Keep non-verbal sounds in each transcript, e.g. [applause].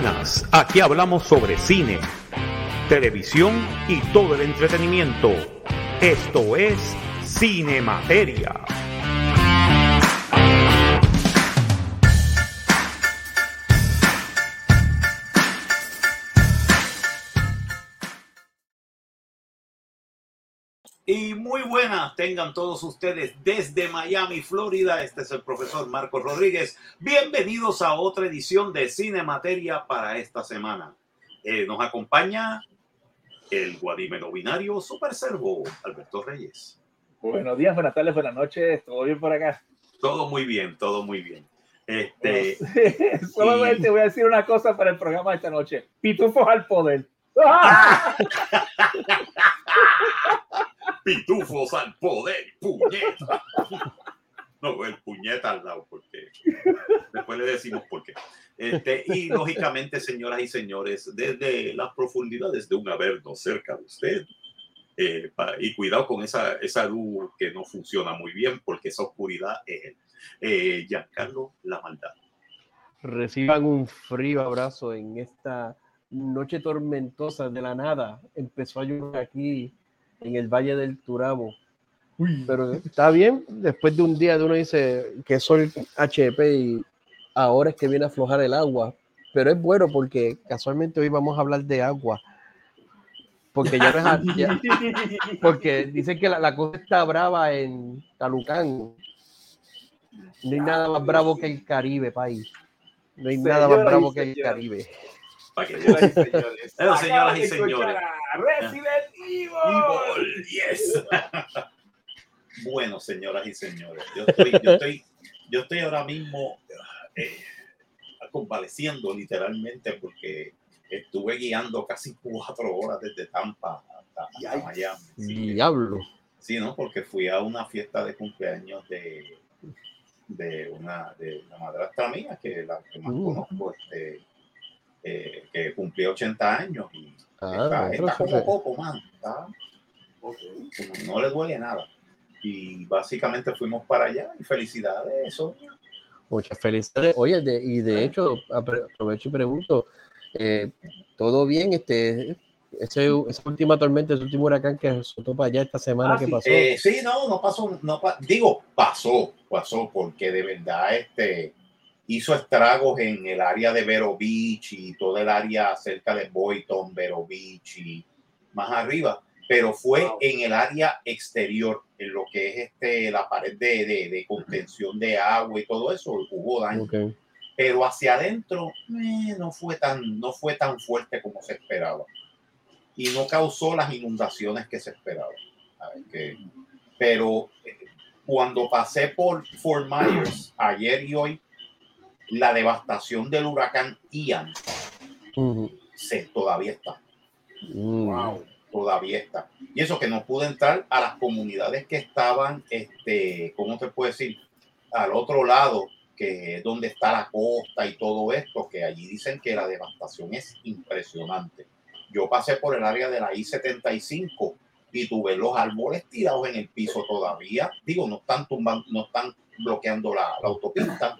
buenas, aquí hablamos sobre cine, televisión y todo el entretenimiento. Esto es Cine Y muy buenas tengan todos ustedes desde Miami, Florida. Este es el profesor Marcos Rodríguez. Bienvenidos a otra edición de Cine Materia para esta semana. Eh, nos acompaña el guadímeno binario Super Servo, Alberto Reyes. Buenos días, buenas tardes, buenas noches. ¿Todo bien por acá? Todo muy bien, todo muy bien. Este, Solamente voy a decir una cosa para el programa de esta noche. Pitufos al poder. [laughs] Pitufos al poder, puñeta. No, el puñeta al lado, porque después le decimos por qué. Este, y lógicamente, señoras y señores, desde las profundidades de un averno cerca de usted, eh, y cuidado con esa, esa luz que no funciona muy bien, porque esa oscuridad es eh, Giancarlo La Maldad. Reciban un frío abrazo en esta noche tormentosa de la nada. Empezó a llover aquí en el Valle del Turabo. Pero está bien, después de un día de uno dice que soy HP y ahora es que viene a aflojar el agua. Pero es bueno porque casualmente hoy vamos a hablar de agua. Porque ya no es [laughs] porque dicen que la, cosa está brava en Talucán. No hay nada más bravo que el Caribe, país. No hay nada más bravo que el Caribe. Señoras y señores. señoras y señores. Resident Evil. Yes. [laughs] bueno, señoras y señores, yo estoy, yo estoy, yo estoy ahora mismo eh, convaleciendo literalmente porque estuve guiando casi cuatro horas desde Tampa hasta, Miami. Diablo. Sí, ¿no? Porque fui a una fiesta de cumpleaños de, de una de la madrastra mía, que la que más uh. conozco, este, eh, que cumplió 80 años y ah, está, como poco, man. no le duele nada. Y básicamente fuimos para allá y felicidades, eso. Muchas felicidades. Oye, y de hecho, aprovecho y pregunto, eh, ¿todo bien? Este, ese, esa última tormenta, ese último huracán que soltó para allá esta semana ah, que pasó. Eh, sí, no, no pasó, no digo, pasó, pasó, porque de verdad este, hizo estragos en el área de Vero Beach y todo el área cerca de Boyton, Vero Beach y más arriba, pero fue en el área exterior, en lo que es este, la pared de, de, contención de agua y todo eso, hubo daño. Pero hacia adentro eh, no, fue tan, no fue tan fuerte como se esperaba. Y no causó las inundaciones que se esperaban. pero eh, cuando pasé por Fort Myers ayer y hoy, la devastación del huracán Ian se, todavía está. Wow, todavía está. Y eso que no pude entrar a las comunidades que estaban, este, ¿cómo te puedo decir? Al otro lado, que es donde está la costa y todo esto, que allí dicen que la devastación es impresionante. Yo pasé por el área de la I-75 y tuve los árboles tirados en el piso todavía. Digo, no están tumbando, no están bloqueando la, autopista,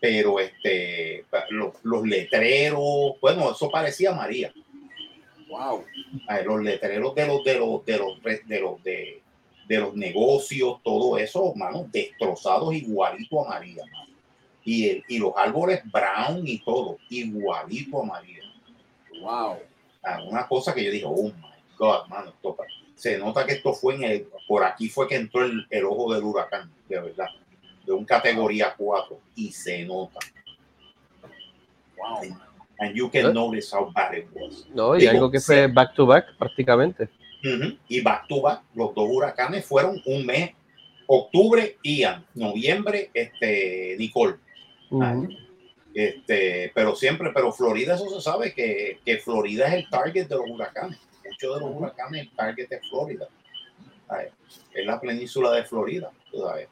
pero este, los, letreros, bueno, eso parecía María. Wow. Los letreros de los de los de los de los de, los negocios, todo eso, mano, destrozados igualito a María, Y, el, y los árboles brown y todo, igualito a María. Wow. una cosa que yo dije, oh my God, mano, se nota que esto fue en el, por aquí fue que entró el, el ojo del huracán, de verdad de un categoría 4 y se nota. Wow. And you can notice how bad it was. No, y algo que fue back to back prácticamente. Y back to back, los dos huracanes fueron un mes. Octubre, Ian. Noviembre, este, Nicole. Este, pero siempre, pero Florida, eso se sabe que, que, Florida es el target de los huracanes. Muchos de los huracanes, el target es Florida. Es la península de Florida. ¿sabes?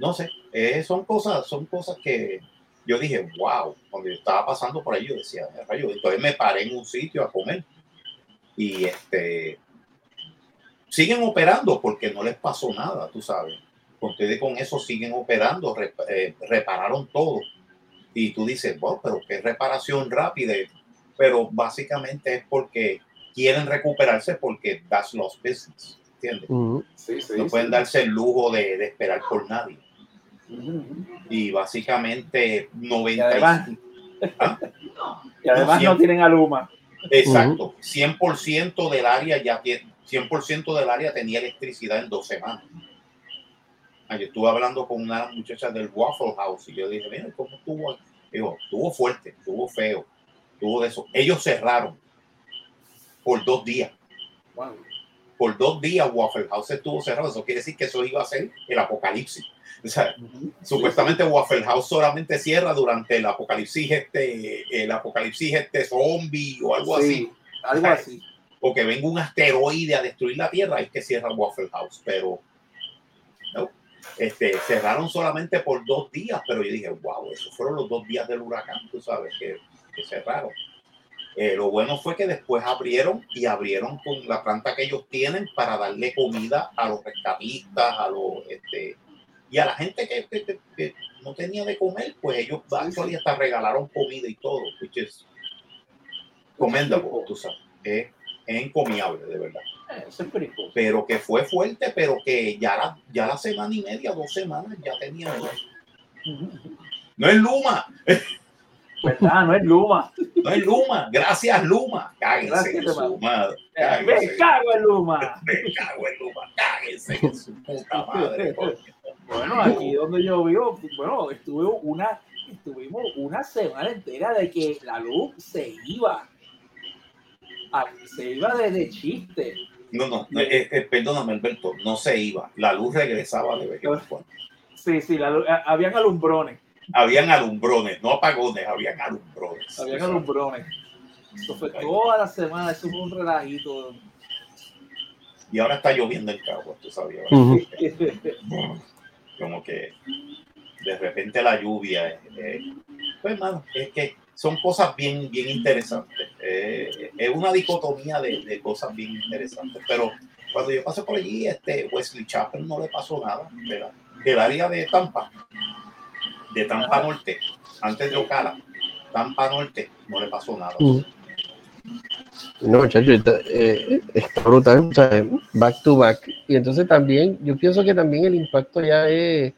No sé, eh, son cosas, son cosas que yo dije, wow, cuando yo estaba pasando por ahí, yo decía, rayo, entonces me paré en un sitio a comer y este siguen operando porque no les pasó nada, tú sabes. Ustedes con eso siguen operando, eh, repararon todo. Y tú dices, bueno, pero qué reparación rápida. Pero básicamente es porque quieren recuperarse porque that's lost business. ¿Entiendes? no pueden darse el lujo de, de esperar por nadie. Y básicamente 90 y además, [laughs] ¿Ah? y además no, tienen aluma. Exacto, 100% del área ya tiene 100% del área tenía electricidad en dos semanas. Ah, yo estuve hablando con una muchacha del Waffle House y yo dije, mira, ¿cómo estuvo? Digo, estuvo fuerte, estuvo feo, estuvo de eso. Ellos cerraron por dos días. Por dos días Waffle House estuvo cerrado. Eso quiere decir que eso iba a ser el apocalipsis. O sea, supuestamente Waffle House solamente cierra durante el apocalipsis este, el apocalipsis este zombie o algo así. Algo así. O que venga un asteroide a destruir la Tierra, es que cierra Waffle House. Pero no, este, cerraron solamente por dos días, pero yo dije, wow, esos fueron los dos días del huracán, tú sabes, que, que cerraron. Eh, lo bueno fue que después abrieron y abrieron con la planta que ellos tienen para darle comida a los rescatistas, a los este, y a la gente que, que, no tenía de comer, pues ellos sí, hasta regalaron comida y todo, which is commendable, tú sabes, es, es encomiable, de verdad. Pero que fue fuerte, pero que ya la, ya la semana y media, dos semanas, ya tenía. No es Luma. ¿Verdad? No es Luma. No es Luma. Gracias, Luma. Cáguense en su madre. Me cago en Luma. Me cago en Luma. Cáguense en su puta [laughs] madre. Bueno, aquí donde yo vivo, bueno, estuve una, estuvimos una semana entera de que la luz se iba. Se iba de, chiste. No, no, eh, eh, perdóname, Alberto, no se iba. La luz regresaba de vez en cuando. Sí, sí, la habían alumbrones. Habían alumbrones, no apagones, habían alumbrones. Habían alumbrones. Eso fue toda la semana, eso fue un relajito. Y ahora está lloviendo en Cagua, tú sabías. Como que de repente la lluvia. Eh, pues, mano, es que son cosas bien, bien interesantes. Eh, es una dicotomía de, de, cosas bien interesantes. Pero cuando yo pasé por allí, este Wesley Chapel no le pasó nada. Del área de Tampa, de Tampa Norte, antes de Ocala, Tampa Norte, no le pasó nada. Mm. No, muchachos, eh, está brutal, o sea, back to back. Y entonces también, yo pienso que también el impacto ya es,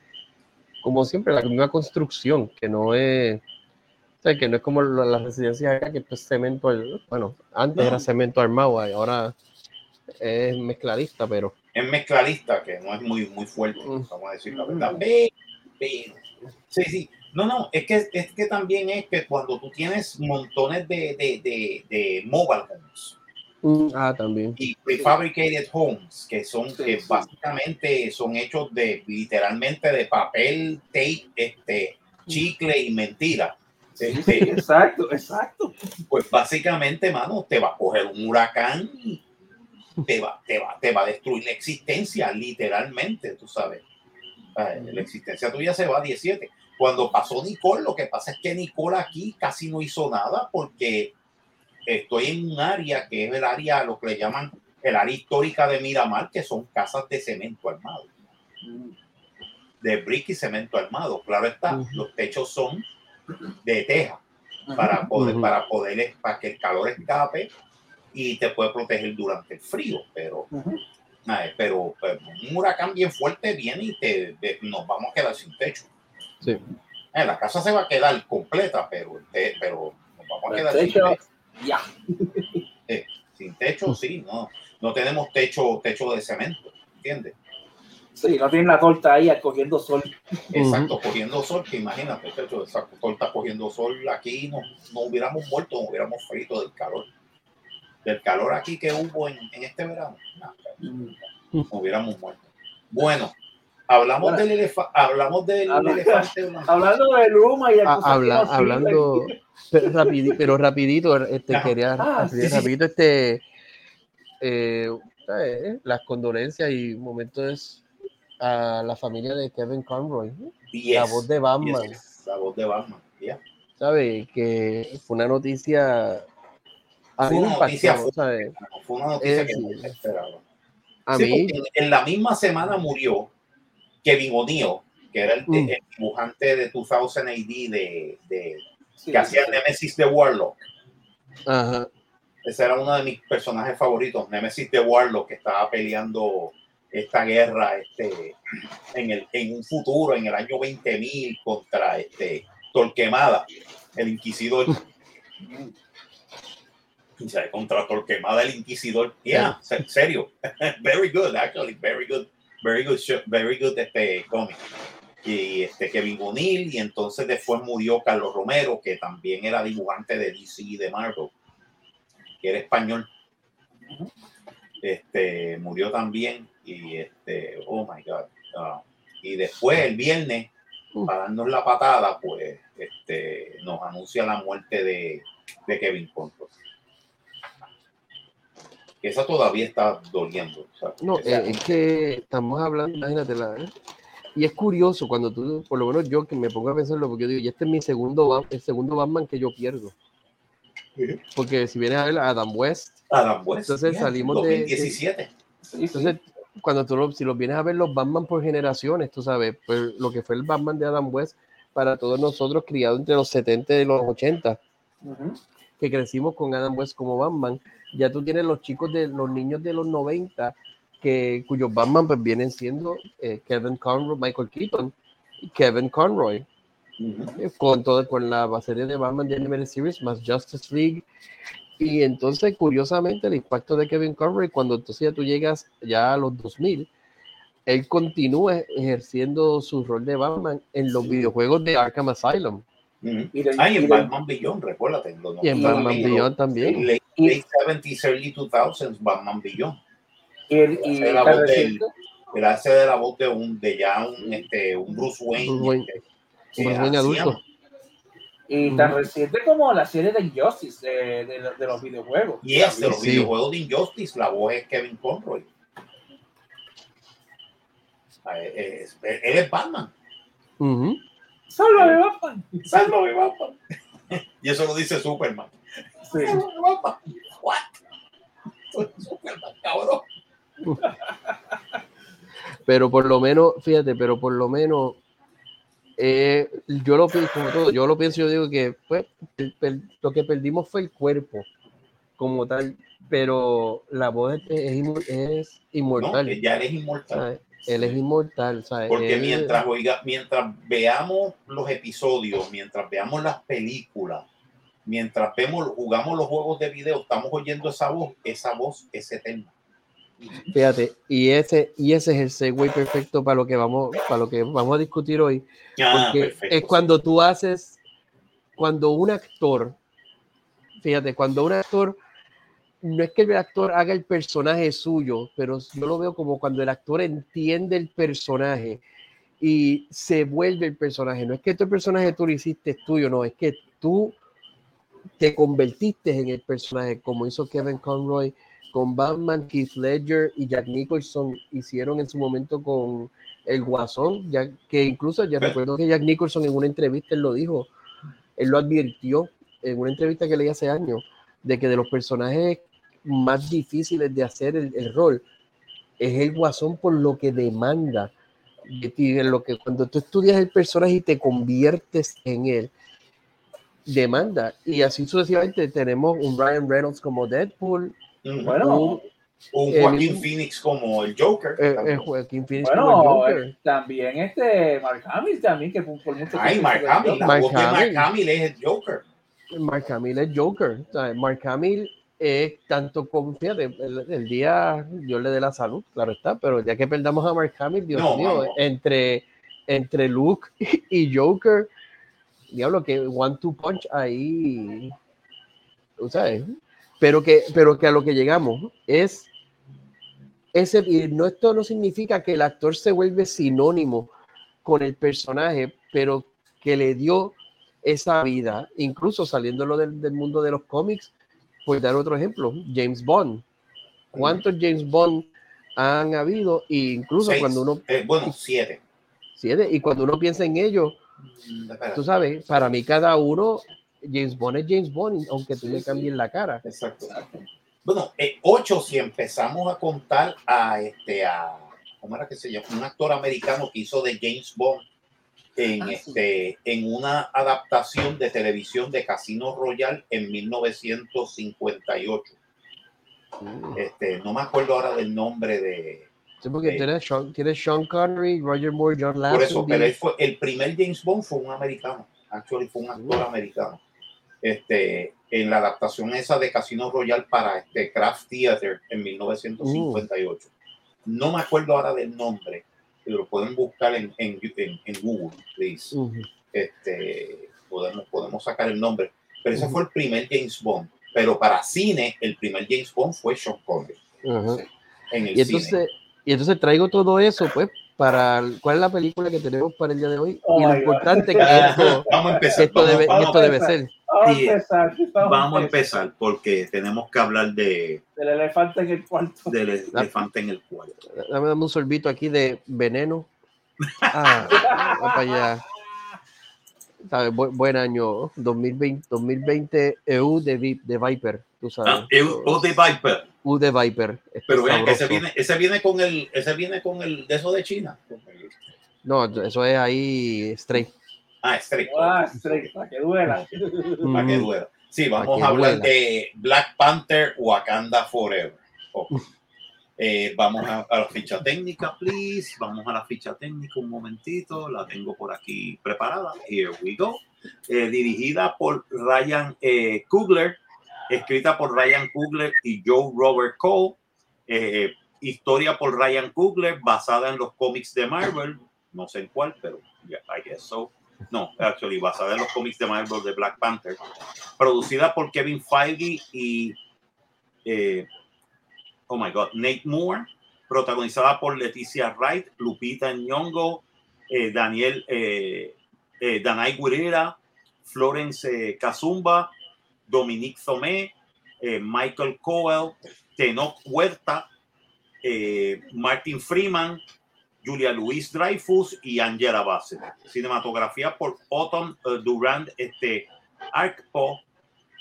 como siempre, la misma construcción, que no es, o sea, que no es como las residencias acá, que es cemento, bueno, antes era cemento armado, ahora es mezcladista, pero... Es mezcladista, que no es muy, muy fuerte, mm. vamos a decir la verdad. Pero, pero, sí, sí, no, no, es que, es que también es que cuando tú tienes montones de, de, de, de mobile homes. Mm, ah, también. Y prefabricated homes, que son que básicamente son hechos de literalmente de papel, tape, este, chicle y mentira. Este, [laughs] exacto, exacto. Pues básicamente, mano, te va a coger un huracán y te va, te va, te va a destruir la existencia, literalmente, tú sabes. La existencia tuya se va a 17 cuando pasó Nicole, lo que pasa es que Nicole aquí casi no hizo nada porque estoy en un área que es el área, lo que le llaman el área histórica de Miramar, que son casas de cemento armado. De brick y cemento armado. Claro está, los techos son de teja para poder, para poder, para que el calor escape y te puede proteger durante el frío, pero, pero, un huracán bien fuerte viene y te, nos vamos a quedar sin techo. Sí. Eh, la casa se va a quedar completa, pero, pero nos vamos a quedar sin techo. Ya. [laughs] Eh, sin techo, sí, no. No tenemos techo, techo de cemento, ¿entiendes? Sí, no tienen la torta ahí cogiendo sol. Exacto, cogiendo sol, que imagínate, techo, esa torta cogiendo sol aquí, no, no hubiéramos muerto, no hubiéramos frito del calor. Del calor aquí que hubo en, en este verano, no, no hubiéramos muerto. Bueno, Hablamos del, elefante hablamos del elefante. [laughs] Hablando de Luma y ah, habla, hablando, pero, rapidito, pero rapidito, este, quería ah, rapidito, este, eh, las condolencias y momentos a la familia de Kevin Conroy, la voz de Batman. La voz de Batman, ya. ¿Sabe? Que fue una noticia. Fue una noticia, fue, fue una noticia que no esperaba. A mí, en la misma semana murió Kevin O'Neill, que era el, mm. dibujante de 2000 AD de, de que hacía Nemesis de Warlock. Ajá. Ese era uno de mis personajes favoritos, Nemesis de Warlock, que estaba peleando esta guerra este, en, el, en un futuro, en el año 20.000, contra este, Torquemada, el inquisidor. [laughs] contra Torquemada, el inquisidor. Yeah, serio. [laughs] very good, actually, very good. Very good, very good este cómic. Y este Kevin O'Neill, y entonces después murió Carlos Romero, que también era dibujante de DC y de Marvel, que era español. Este murió también y este, oh my God. Ah, y después el viernes, uh. para darnos la patada, pues este, nos anuncia la muerte de, de Kevin Conroy. Esa todavía está doliendo. no, eh, es que estamos hablando, imagínate, la, ¿eh? y es curioso cuando tú, por lo menos yo que me pongo a pensarlo, porque yo digo, y este es mi segundo, el segundo Batman que yo pierdo. Porque si vienes a ver a Adam West, Adam West entonces salimos 2017. de. Entonces cuando tú lo, si los vienes a ver los Batman por generaciones, tú sabes, pues lo que fue el Batman de Adam West para todos nosotros criados entre los 70 y los 80, que crecimos con Adam West como Batman, ya tú tienes los chicos de los niños de los 90 que cuyos Batman pues vienen siendo eh, Kevin Conroy, Michael Keaton y Kevin Conroy. Con todo, con la serie de Batman de Animated Series más Justice League y entonces, curiosamente, el impacto de Kevin Conroy, cuando entonces ya tú llegas ya a los 2000, él continúa ejerciendo su rol de Batman en los videojuegos de Arkham Asylum. Ah, y en Batman Beyond, recuérdate. y en Batman Beyond también. Late, late 70s, early 2000s, Batman Beyond. Y, el, y la voz del, hace de la voz de un de ya un, este, un Bruce Wayne. Bruce Wayne, este, Bruce Wayne adulto. Y tan reciente como la serie de Injustice de, de, de los videojuegos. Y es de los videojuegos de Injustice, la voz es Kevin Conroy. Ah, él es Batman. Uh -huh. Sálvame, Batman. Sálvame, Batman. y eso lo dice Superman. Sí. Sálvame, Batman. What? Superman, cabrón. Pero por lo menos, fíjate, pero por lo menos eh, yo lo pienso, como todo, yo lo pienso, yo digo que pues, lo que perdimos fue el cuerpo como tal, pero la voz es, es, inmortal. No, ya es inmortal. Él es inmortal, ¿sabes? Porque mientras, oiga, mientras veamos los episodios, mientras veamos las películas, mientras vemos, jugamos los juegos de video, estamos oyendo esa voz, esa voz es eterna. Fíjate, y ese, y ese es el segue perfecto para lo que vamos, para lo que vamos a discutir hoy. Ah, porque es cuando tú haces, cuando un actor, fíjate, cuando un actor, no es que el actor haga el personaje suyo, pero yo lo veo como cuando el actor entiende el personaje y se vuelve el personaje. No es que este personaje tú lo hiciste tuyo, no, es que tú te convertiste en el personaje, como hizo Kevin Conroy con Batman, Keith Ledger y Jack Nicholson hicieron en su momento con el Guasón, ya que incluso ya recuerdo que Jack Nicholson en una entrevista él lo dijo, él lo advirtió en una entrevista que leí hace años, de que de los personajes más difíciles de hacer el, rol es el Guasón por lo que demanda, y en lo que cuando tú estudias el personaje y te conviertes en él, demanda. Y así sucesivamente tenemos un Ryan Reynolds como Deadpool, bueno, un, Joaquín Phoenix como el Joker. Eh, eh, Joaquín Phoenix bueno, como el Joker. Eh, también este Mark Hamill también que por mucho Ay, Mark Hamill, la Mark, Hamill. Mark Hamill es el Joker. Mark Hamill es Joker. Mark Hamill es tanto como, fíjate, el, día yo le dé la salud, claro está, pero ya que perdamos a Mark Hamill, Dios mío, entre entre Luke y Joker, diablo que one two punch ahí, tú sabes, pero que, pero que a lo que llegamos es ese, y no, esto no significa que el actor se vuelve sinónimo con el personaje, pero que le dio esa vida, incluso saliéndolo del, del mundo de los cómics, pues dar otro ejemplo, James Bond. ¿Cuántos James Bond han habido? E incluso cuando uno... Eh, bueno, siete. Siete, y cuando uno piensa en ello, mm, tú sabes, para mí cada uno James Bond es James Bond, aunque tú le cambies la cara. Exacto. Bueno, eh, ocho, si empezamos a contar a este, a, ¿cómo era que se llama? Un actor americano que hizo de James Bond en, Ah, este, en una adaptación de televisión de Casino Royale en 1958. Mm. Este, no me acuerdo ahora del nombre de... Sí, porque tiene, Sean, tiene Sean Connery, Roger Moore, John Por eso, pero él fue, el primer James Bond fue un americano. Actually fue un actor americano. Este, en la adaptación esa de Casino Royale para este Craft Theater en 1958. No me acuerdo ahora del nombre, lo pueden buscar en, en, en- en Google, please. Este, podemos, podemos sacar el nombre. Pero ese fue el primer James Bond. Pero para cine, el primer James Bond fue Sean Connery en el Y cine. entonces, y entonces traigo todo eso, pues, para el- cuál es la película que tenemos para el día de hoy. Oh y lo my God. importante que [laughs] esto, [laughs] Vamos a empezar. que esto vamos- debe, vamos- esto debe empezar. ser. Vamos a empezar. Vamos a empezar porque tenemos que hablar de, El elefante en el cuarto. del elefante en el cuarto. Dame, dame un sorbito aquí de veneno. Ah, [laughs] va para allá. ¿Sabes? Bu- buen año 2020, 2020 EU de, Vi- de Viper, tú sabes. Ah, el- o de Viper. U de Viper. Esto Pero vean ese viene, ese viene con el, ese viene con el de eso de China. No, eso es ahí straight. Ah, straight. Ah, straight, para que duela. [laughs] Para que Mm. duela. Sí, vamos a hablar duela. de Black Panther Wakanda Forever. Ok. [laughs] Eh, vamos a, la ficha técnica, please. Vamos a la ficha técnica un momentito. La tengo por aquí preparada. Here we go. Eh, dirigida por Ryan eh, Coogler, escrita por Ryan Coogler y Joe Robert Cole. Eh, historia por Ryan Coogler, basada en los cómics de Marvel. No sé en cuál, pero I guess so. No, actually, basada en los cómics de Marvel de Black Panther. Producida por Kevin Feige y oh my god, Nate Moore, protagonizada por Leticia Wright, Lupita Nyong'o, eh, Daniel eh, eh, Gurira, Florence eh, Kazumba, Dominique Thomé, eh, Michael Cowell, Tenoch Huerta, Martin Freeman, Julia Louis Dreyfus y Angela Bassett. Cinematografía por Autumn Durand este, Arcpo,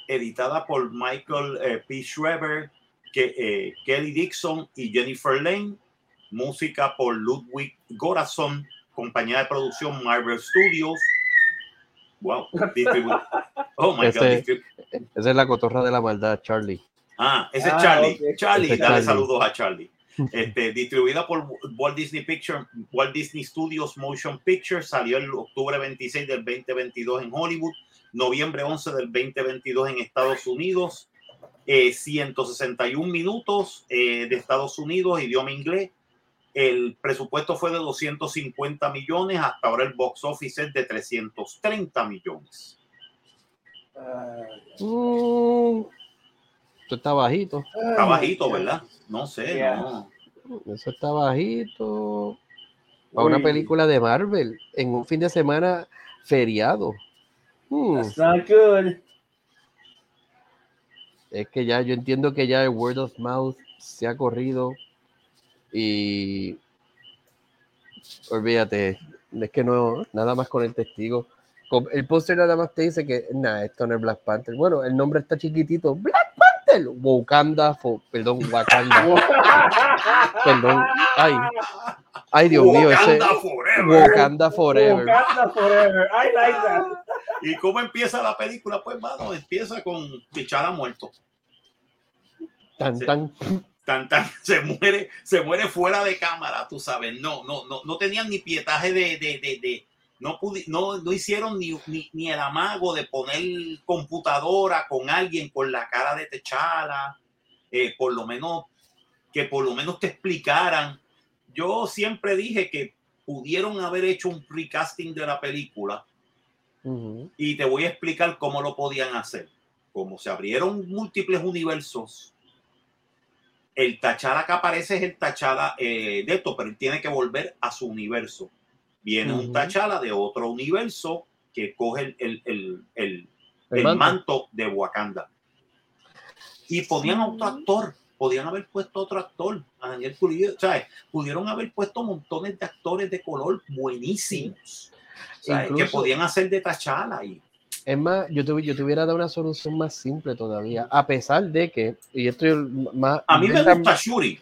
editada por Michael P. Schreber, que, eh, Kelly Dixon y Jennifer Lane. Música por Ludwig Gorason, compañía de producción Marvel Studios. Wow, distribu- [laughs] Oh my God. Ese- distribu- Esa es la cotorra de la maldad, Charlie. Ah, ese es Ah, Charlie. Charlie, dale Charlie. saludos a Charlie. [laughs] Este, distribuida por Walt Disney Pictures, Walt Disney Studios Motion Pictures, salió el octubre 26 del 2022 en Hollywood, noviembre 11 del 2022 en Estados Unidos, eh, 161 minutos eh, de Estados Unidos, idioma inglés. El presupuesto fue de 250 millones, hasta ahora el box office es de 330 millones. Ah, esto está bajito. Está bajito, ¿verdad? No sé, Yeah. no. Eso está bajito. Para una película de Marvel en un fin de semana feriado. Mm, That's not good. Es que ya yo entiendo que ya el word of mouth se ha corrido y olvídate, es que no, nada más con el testigo. El póster nada más te dice que nada, esto no es Black Panther. Bueno, el nombre está chiquitito. Black Panther, Wakanda, fo- perdón, Wakanda, [laughs] perdón. Ay, ay Dios mío, ese forever. Wakanda Forever. Wakanda forever. I like that. ¿Y cómo empieza la película? Pues, mano, empieza con Pichara muerto. Tan, tan. Tan, tan, se muere, se muere fuera de cámara, tú sabes. No, no, no, no tenían ni pietaje de, de, de, de- no, pudi- no, no hicieron ni, ni, ni el amago de poner computadora con alguien con la cara de Techala, eh, por lo menos, que por lo menos te explicaran. Yo siempre dije que pudieron haber hecho un recasting de la película y te voy a explicar cómo lo podían hacer. Como se abrieron múltiples universos, el Tachara que aparece es el Tachara eh, de esto, pero él tiene que volver a su universo. Viene un. Tachara de otro universo que coge el, el, el, el- El el manto. manto de Wakanda. Y ponían a otro actor, podían haber puesto otro actor, a Daniel Pulido, ¿sabes? Pudieron haber puesto montones de actores de color buenísimos, ¿sabes? que Incluso- podían hacer de Tachala y Es más, yo te, yo te hubiera dado una solución más simple todavía, a pesar de que, y esto es más... A mí me gusta Shuri.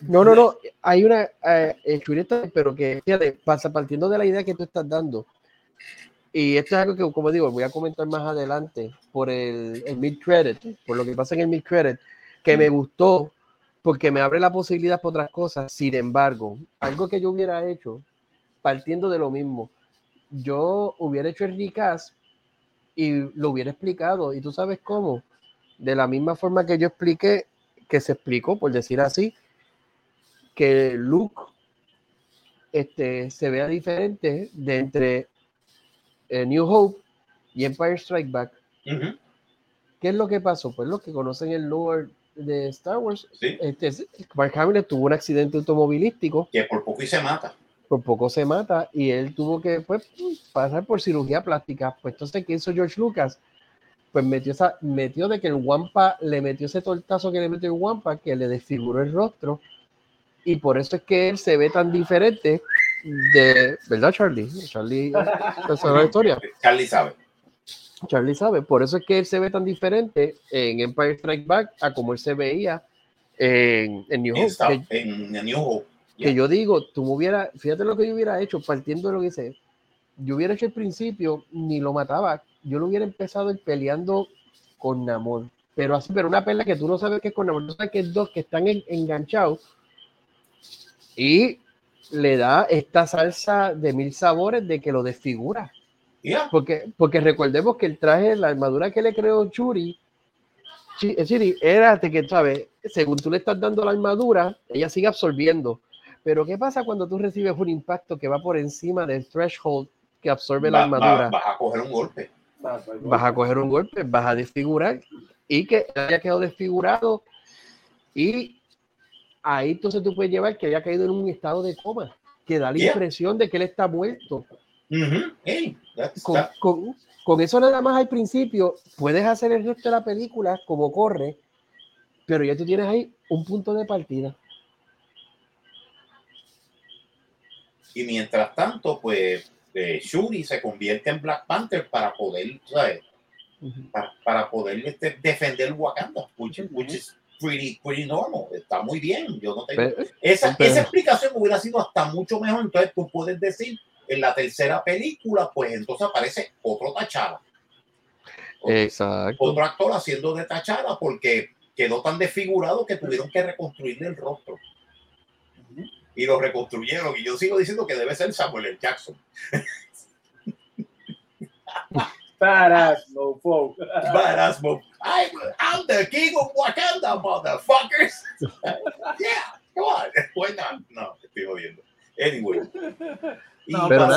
No, no, no, hay una, eh, Shuri pero que, fíjate, pasa partiendo de la idea que tú estás dando, y esto es algo que, como digo, voy a comentar más adelante por el, el mid-credit, por lo que pasa en el mid-credit, que me gustó porque me abre la posibilidad por otras cosas. Sin embargo, algo que yo hubiera hecho, partiendo de lo mismo, yo hubiera hecho el recast y lo hubiera explicado. ¿Y tú sabes cómo? De la misma forma que yo expliqué, que se explicó, por decir así, que Luke este, se vea diferente de entre eh, New Hope y Empire Strike Back. ¿Qué es lo que pasó? Pues los que conocen el lore de Star Wars, este, Mark Hamill tuvo un accidente automovilístico. Que por poco y se mata. Por poco se mata y él tuvo que pues, pasar por cirugía plástica. Pues entonces, ¿qué hizo George Lucas? Pues metió, esa, metió de que el Wampa le metió ese tortazo que le metió el Wampa, que le desfiguró el rostro. Y por eso es que él se ve tan diferente de. ¿Verdad, Charlie? Charlie sabe la historia. Charlie sabe. Charlie sabe. Por eso es que él se ve tan diferente en Empire Strike Back a como él se veía en, New Hope. Que, en New Hope. Que yo digo, tú me hubiera, fíjate lo que yo hubiera hecho, partiendo de lo que dice, yo hubiera hecho el principio, ni lo mataba, yo lo hubiera empezado peleando con Namor. Pero así, pero una pelea que tú no sabes que es con Namor, no sabes que es dos que están enganchados. Y le da esta salsa de mil sabores de que lo desfigura. Porque, porque recordemos que el traje, la armadura que le creó Churi, Chiri, era de que, ¿sabes? Según tú le estás dando la armadura, ella sigue absorbiendo. Pero ¿qué pasa cuando tú recibes un impacto que va por encima del threshold que absorbe la armadura? vas a coger un golpe. Vas a coger un golpe, vas a desfigurar y que haya quedado desfigurado y ahí entonces tú puedes llevar que haya caído en un estado de coma, que da la impresión de que él está muerto. Con, eso nada más al principio puedes hacer el resto de la película como corre, pero ya tú tienes ahí un punto de partida. Y mientras tanto, pues eh, Shuri se convierte en Black Panther para poder, ¿sabes? para, poder este, defender Wakanda, which, pretty, pretty normal, está muy bien. Yo no tengo... esa, esa explicación hubiera sido hasta mucho mejor. Entonces tú puedes decir en la tercera película, pues entonces aparece otro Tachada. Exacto. Otro actor haciendo de Tachada porque quedó tan desfigurado que tuvieron que reconstruirle el rostro. Y lo reconstruyeron. Y yo sigo diciendo que debe ser Samuel L. Jackson. Badass mofo. I'm, I'm the king of Wakanda, motherfuckers. [laughs] yeah, come on. Why not? No, estoy jodiendo. Anyway. [laughs] No, pero,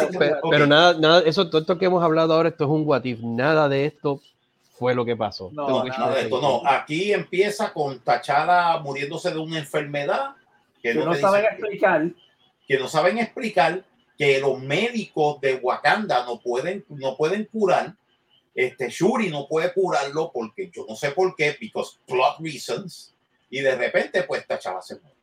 pero, nada, nada, eso, todo esto que hemos hablado ahora, esto es un what if. Nada de esto fue lo que pasó. No, nada de esto no. Aquí empieza con Tachada muriéndose de una enfermedad que, no, saben explicar. Que no saben explicar, que los médicos de Wakanda no pueden, no pueden curar este Shuri no puede curarlo porque yo no sé por qué, because plot reasons, y de repente pues esta chava se muere.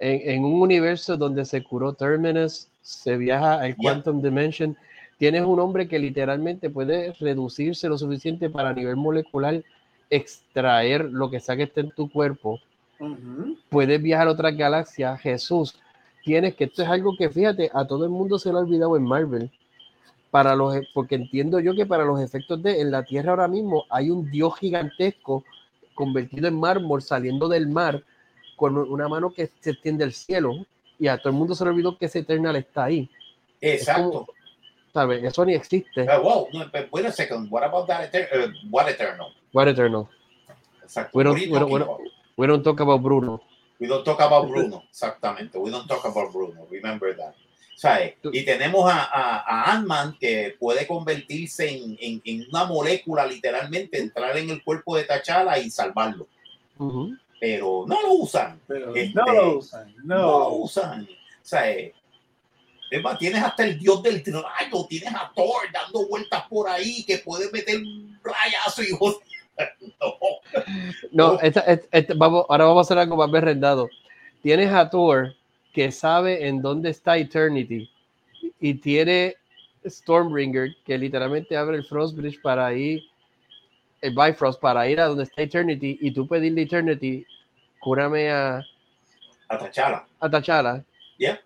En, un universo donde se curó Terminus, se viaja al Quantum Dimension, tienes un hombre que literalmente puede reducirse lo suficiente para a nivel molecular extraer lo que sea que esté en tu cuerpo. Puedes viajar a otra galaxia. Jesús, tienes que esto es algo que fíjate, a todo el mundo se lo ha olvidado en Marvel para los, e, porque entiendo yo que para los efectos de en la Tierra ahora mismo hay un dios gigantesco convertido en mármol saliendo del mar con una mano que se extiende al cielo y a todo el mundo se le olvidó que ese Eternal está ahí. Exacto. ¿Sabes? Eso ni existe. Uh, wow, no, but wait a second. What about that uh, what Eternal? What Eternal? Exacto. We don't, we, don't, we, don't, we don't talk about Bruno. We don't talk about Bruno. Exactamente. We don't talk about Bruno. Remember that. Y tenemos a, a, Ant-Man que puede convertirse en, en, una molécula, literalmente, entrar en el cuerpo de T'Challa y salvarlo. Pero no lo usan. Este, no lo usan. No. lo usan. es más, tienes hasta el dios del rayo, tienes a Thor dando vueltas por ahí que puede meter un rayazo y [laughs] no. no, vamos, ahora vamos a hacer algo más berrendado. Tienes a Thor que sabe en dónde está Eternity y tiene Stormbringer, que literalmente abre el Frost Bridge para ir, el Bifrost, para ir a donde está Eternity, y tú pedirle Eternity, cúrame a... A Tachala. A Tachala. Yeah.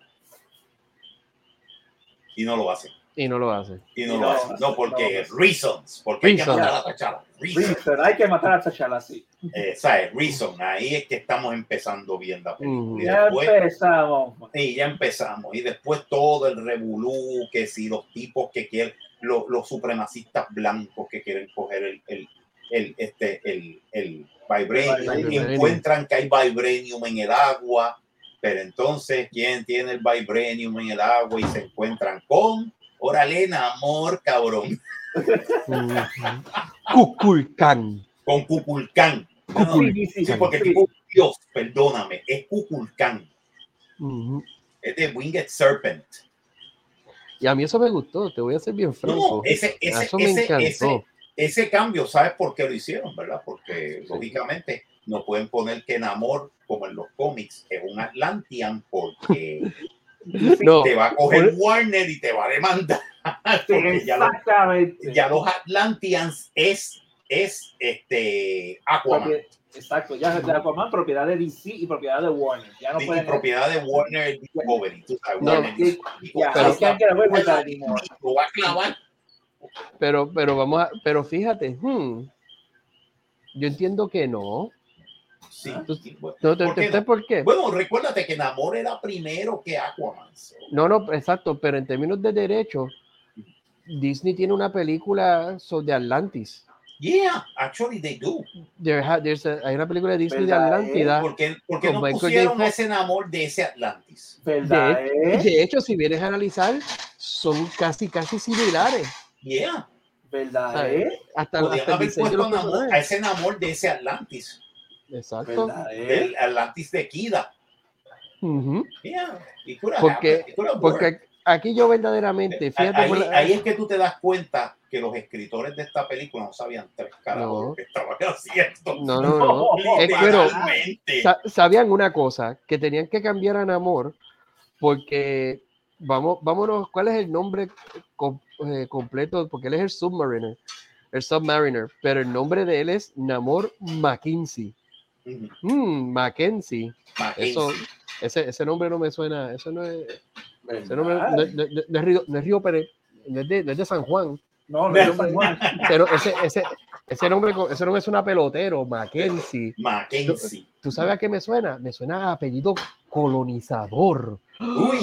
Y no lo hace. Y no lo hace. Y no, lo hace. No, porque reasons. Porque hay que matar a Tachala. Reason. Hay que matar a Tachala, sí. Eh, ¿Sabes? Reason. Ahí es que estamos empezando bien la película. ya empezamos. Y ya empezamos. Y después todo el revolú, que si los tipos que quieren, los, los supremacistas blancos que quieren coger el, el, el este, el, el vibranium, y encuentran que hay vibranium en el agua. Pero entonces, ¿quién tiene el vibranium en el agua y se encuentran con Órale, amor, cabrón. Cuculcán. Con Cuculcán. sí, porque tipo Dios, perdóname, es Cuculcán. Es de Winged Serpent. Y a mí eso me gustó, te voy a ser bien franco. ese, ese, eso me encantó. Ese, cambio, ¿sabes por qué lo hicieron, verdad? Porque lógicamente no pueden poner que Namor, como en los cómics, es un Atlantean porque [laughs] no, te va a coger Warner y te va a demandar. [laughs] Exactamente. Ya, los Atlanteans es, es este Aquaman. Exacto, ya de Aquaman propiedad de DC y propiedad de Warner. Ya no pueden... propiedad de Warner Discovery. Pero, pero vamos a, pero fíjate, hmm, yo entiendo que no. Sí. no, te, ¿Por qué? Bueno, recuérdate que Namor era primero que Aquaman. No, no, exacto, pero en términos de derecho, Disney tiene una película sobre Atlantis. Yeah, actually they do. There hay una película de Disney de Atlántida. ¿Por qué, porque no pusieron ese Namor de ese Atlantis? De, de, hecho, si vienes a analizar, son casi, casi similares. Yeah. ¿Verdad? Eh? Hasta, hasta haber puesto Namor, a ese Namor de ese Atlantis. Exacto. El Atlantis de Kida. porque, porque aquí yo verdaderamente, eh, fíjate, ahí, es que tú te das cuenta que los escritores de esta película no sabían tres caras no. que estaban haciendo. No, no, [laughs] no. pero sabían una cosa, que tenían que cambiar a Namor porque vamos, vámonos, ¿cuál es el nombre eh, completo? Porque él es el Submariner, el Submariner, pero el nombre de él es Namor McKinsey. Mm, Mackenzie. Eso, ese, ese, nombre no me suena. Eso no es. Ese nombre no, es Río, no es Río Pérez, no es de, es San Juan. No, no es de San Juan. [laughs] Pero ese, ese, ese, nombre, ese nombre suena pelotero, Mackenzie. Mackenzie. ¿Tú, sabes a qué me suena? Me suena a apellido colonizador. Uy,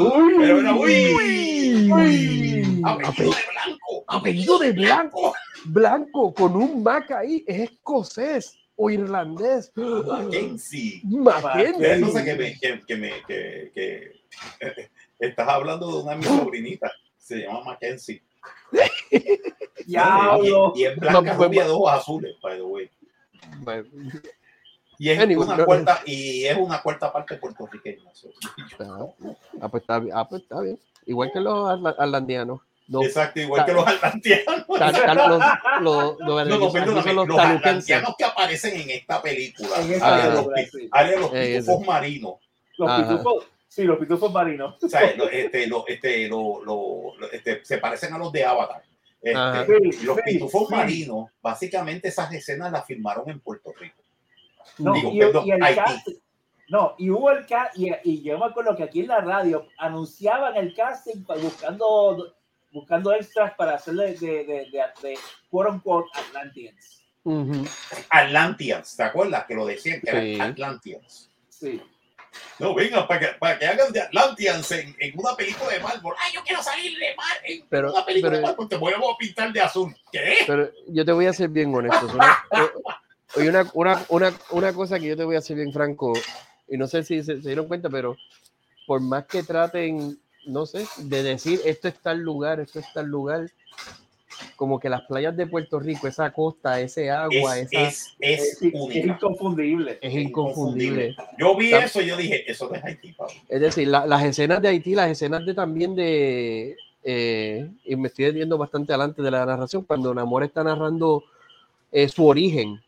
uy, pero, uy, uy, apellido de blanco. Apellido de blanco. Blanco, con un Mac ahí, es escocés o irlandés. Mackenzie. Mackenzie. No sé que me, que, que, me, que, que [laughs] estás hablando de una de mis sobrinitas. Se llama Mackenzie. Ya, y, y, es blanca, no, rubia, dos azules, by the way. [laughs] Y es, una cuarta, y es una cuarta parte puertorriqueña. Ah, [laughs] ah, pues está, ah, pues está bien. Igual que los atlantianos. Exacto, igual que los atlantianos. los, los, los, no, los, los atlantianos que aparecen en esta película. En esta película, los, eh, pitufos marinos. Los pitufos, sí, los pitufos marinos. O sea, este, lo, este, lo, lo, este, se parecen a los de Avatar. Este, los pitufos marinos, básicamente esas escenas las filmaron en Puerto Rico. No, Digo, y, perdón, y el cast, no, y hubo el cast, y, y yo me acuerdo que aquí en la radio anunciaban el casting buscando buscando extras para hacerle de, de, de, de, de quote unquote Atlanteans. Atlanteans, ¿te acuerdas que lo decían que sí. eran Atlanteans? Sí. No, venga, para que, para que hagan de Atlanteans en, en, una película de Marvel. ¡Ay, yo quiero salir de Marvel! En pero, una película pero, de Marvel, te vuelvo a pintar de azul. ¿Qué? Pero yo te voy a ser bien honesto. [laughs] oye, una, una, una, una cosa que yo te voy a ser bien franco, y no sé si se, se dieron cuenta, pero por más que traten no sé, de decir esto está el lugar, esto está el lugar. Como que las playas de Puerto Rico, esa costa, ese agua, es, esa, es, es, es, inconfundible. Es inconfundible. Yo vi eso y yo dije, eso es Haití, Pablo. Es decir, la, las escenas de Haití, las escenas de también de. Eh, y me estoy viendo bastante adelante de la narración, cuando Namor está narrando eh, su origen.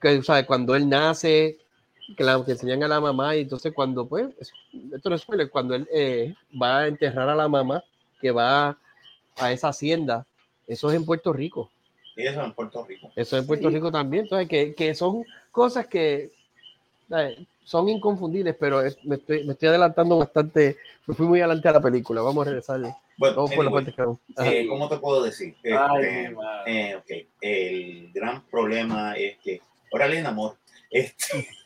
Que, ¿sabes? Cuando él nace, que, la, que enseñan a la mamá y entonces cuando pues esto no es spoiler cuando él eh, va a enterrar a la mamá que va a esa hacienda, eso es en Puerto Rico. Eso en Puerto Rico. Eso en Puerto Rico también. Entonces, que, que son cosas que son inconfundibles, pero me estoy, me estoy adelantando bastante. Me fui muy adelante a la película. Vamos a regresar. Bueno, eh, ¿cómo te puedo decir? Este, eh, okay. El gran problema es que, órale, amor, este... [laughs]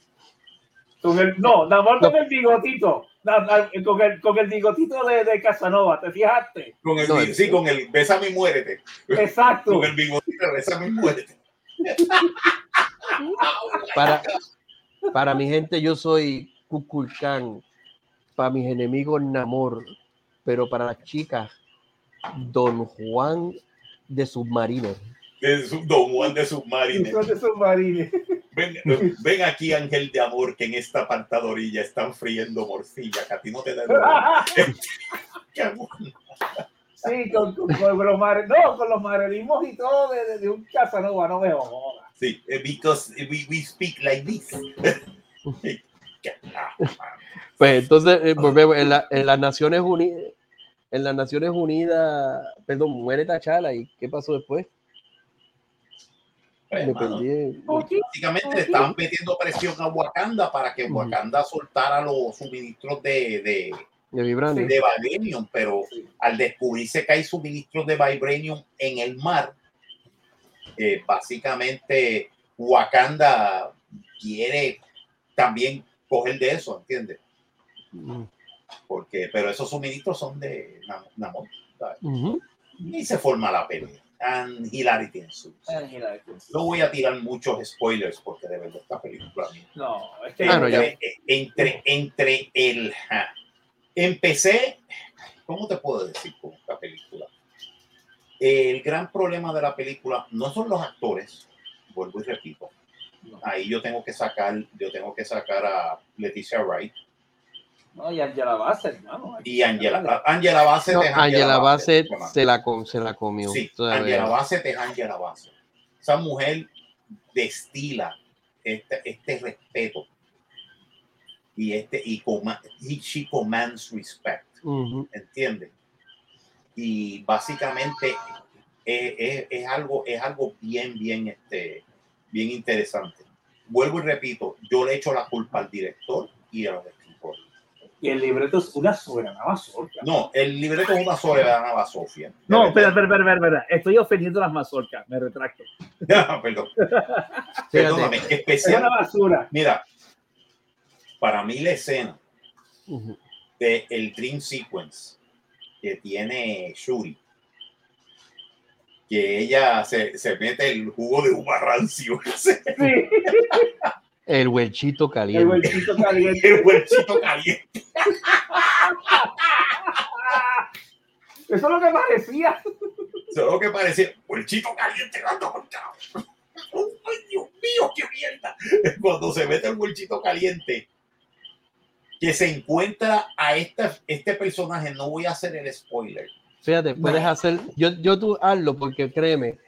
Con el, no, Namor con el bigotito. Con el, con el bigotito de, de Casanova, ¿te fijaste? Con el, sí, con el Bésame y muérete. Exacto. Con el bigotito de Bésame y muérete. [laughs] Para, para mi gente, yo soy Kukulkan. Para mis enemigos, Namor. Pero para las chicas, Don Juan de Submarino. Don Juan de Submarino. de Submarino. Ven, ven, aquí, Ángel de Amor, que en esta pantadorilla están friendo morcilla, que a ti no te da [laughs] Sí, con, con, con, los mar, no, con los marerismos y todo de, de, un Casanova, no me jodas. Sí, eh, because we, we speak like this. [laughs] [laughs] pues entonces eh, volvemos en, la, en las Naciones Unidas, en las Naciones Unidas, perdón, muere Tachala y ¿qué pasó después? Pues, básicamente le estaban metiendo presión a Wakanda para que Wakanda soltara los suministros de, de, de, vibranium. de vibranium, pero al descubrirse que hay suministros de vibranium en el mar, eh, básicamente Wakanda quiere también coger de eso, ¿entiendes? Porque, pero esos suministros son de Namor. Y se forma la pelea and hilarity ensues. No voy a tirar muchos spoilers porque de verdad esta película. No, es que entre, entre, entre, el. Empecé. ¿Cómo te puedo decir con esta película? El gran problema de la película no son los actores, vuelvo y repito. Ahí yo tengo que sacar, yo tengo que sacar a Leticia Wright, no, y Angela Bassett, ¿no? Y Angela, Angela Bassett no, Angela, Bassett, se, la, se la comió. Sí, Angela Bassett es Angela Bassett. Esa mujer destila este, este respeto y este y, coma, y she commands respect, uh ¿entiendes? Y básicamente es, es, es, algo es algo bien bien este bien interesante. Vuelvo y repito, yo le echo la culpa al director y a los y el libreto es una soberana mazorca. No, el libreto es una soberana basofia. [laughs] No, espera, espera, espera, espera, Estoy ofendiendo las mazorcas, me retracto. no, [laughs] perdón. [laughs] Perdóname, especial. Es una basura. Mira, para mí la escena de el Dream Sequence que tiene Shuri, que ella se, se mete el jugo de uva rancio. Sí. El huelchito caliente. El huelchito caliente. [laughs] El huelchito caliente. Eso es lo que parecía. Eso es lo que parecía. Huelchito caliente dando ¡Ay, Dios mío, qué mierda! Cuando se mete el huelchito caliente, que se encuentra a esta, este personaje, no voy a hacer el spoiler. Fíjate, puedes hacer, yo, yo tú hazlo porque créeme,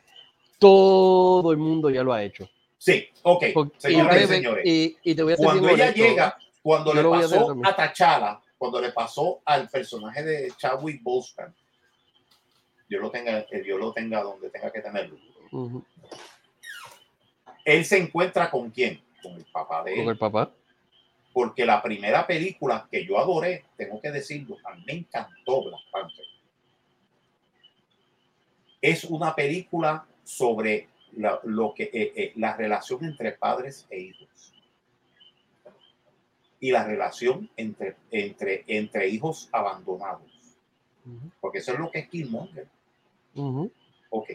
todo el mundo ya lo ha hecho. Sí, ok. Señoras y, señores. Y, te voy a cuando ella llega, cuando le pasó a, Tachala, cuando le pasó al personaje de Chadwick Boseman, yo lo tenga, que Dios lo tenga donde tenga que tenerlo. Él se encuentra con quién? Con el papá de él. Con el papá. Porque la primera película que yo adoré, tengo que decirlo, a mí me encantó Black Panther. Es una película sobre la, lo que, eh, eh, la relación entre padres e hijos y la relación entre, entre, entre hijos abandonados. Porque eso es lo que es Killmonger. Ok.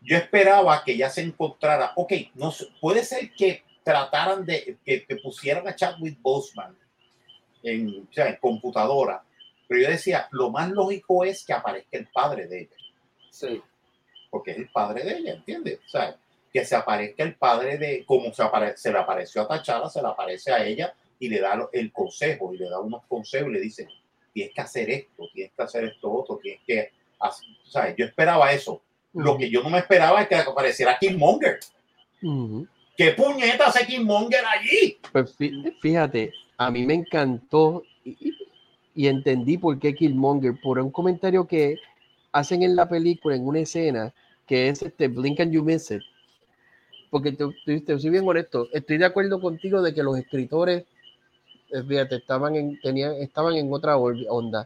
Yo esperaba que ya se encontrara, ok, no puede ser que trataran de, que, pusieran a Chadwick Boseman en, en computadora, pero yo decía, lo más lógico es que aparezca el padre de ella. Sí porque es el padre de ella, ¿entiendes? O sea, que se aparezca el padre de, como se, se le apareció a Tachala, se le aparece a ella y le da el consejo y le da unos consejos y le dice, tienes que hacer esto, tienes que hacer esto otro, tienes que hacer, o sea, yo esperaba eso. Lo que yo no me esperaba es que apareciera Killmonger. ¿Qué puñeta hace Killmonger allí? Pues fíjate, a mí me encantó y entendí por qué Killmonger, por un comentario que hacen en la película, en una escena, que es este Blink and You Miss It. Porque te, te, soy bien honesto, estoy de acuerdo contigo de que los escritores eh, fíjate, estaban en, tenían, estaban en otra onda.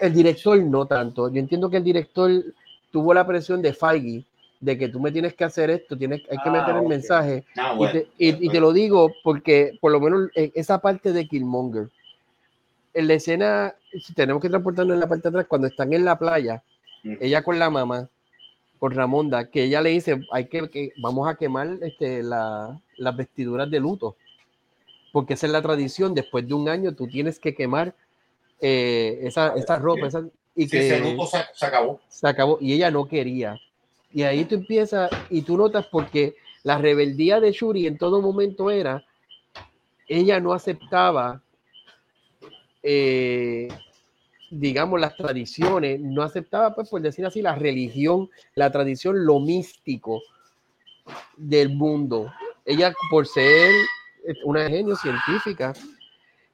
el, director no tanto. Yo entiendo que el director tuvo la presión de Feige de que tú me tienes que hacer esto, tienes, hay que ah, meter el mensaje. Ah, y, te, lo digo porque por lo menos esa parte de Killmonger, en la escena, si tenemos que transportarnos en la parte de atrás, cuando están en la playa, ella con la mamá, con Ramonda, que ella le dice, hay que, que vamos a quemar este, la, las vestiduras de luto, porque esa es la tradición, después de un año tú tienes que quemar eh, esa, esa, ropa, y que ese luto se, acabó. Se acabó, y ella no quería. Y ahí tú empiezas y tú notas porque la rebeldía de Shuri en todo momento era, ella no aceptaba, eh, digamos, las tradiciones, no aceptaba, pues por decir así, la religión, la tradición, lo místico del mundo. Ella, por ser una genio científica,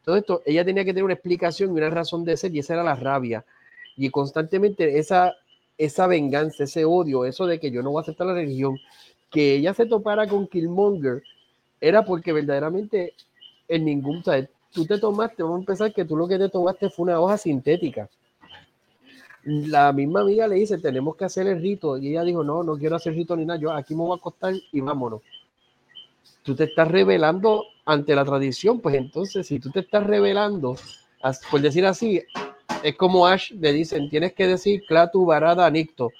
todo esto, ella tenía que tener una explicación y una razón de ser, y esa era la rabia. Y constantemente esa esa venganza, ese odio, eso de que yo no voy a aceptar la religión, que ella se topara con Killmonger, era porque verdaderamente en ningún, o tú te tomaste, vamos a empezar que tú lo que te tomaste fue una hoja sintética. La misma amiga le dice, tenemos que hacer el rito, y ella dijo, no, no quiero hacer rito ni nada, yo aquí me voy a acostar y vámonos. Tú te estás revelando ante la tradición, pues entonces si tú te estás revelando, por decir así, es como Ash le dicen, tienes que decir Clatu Barada Nicto.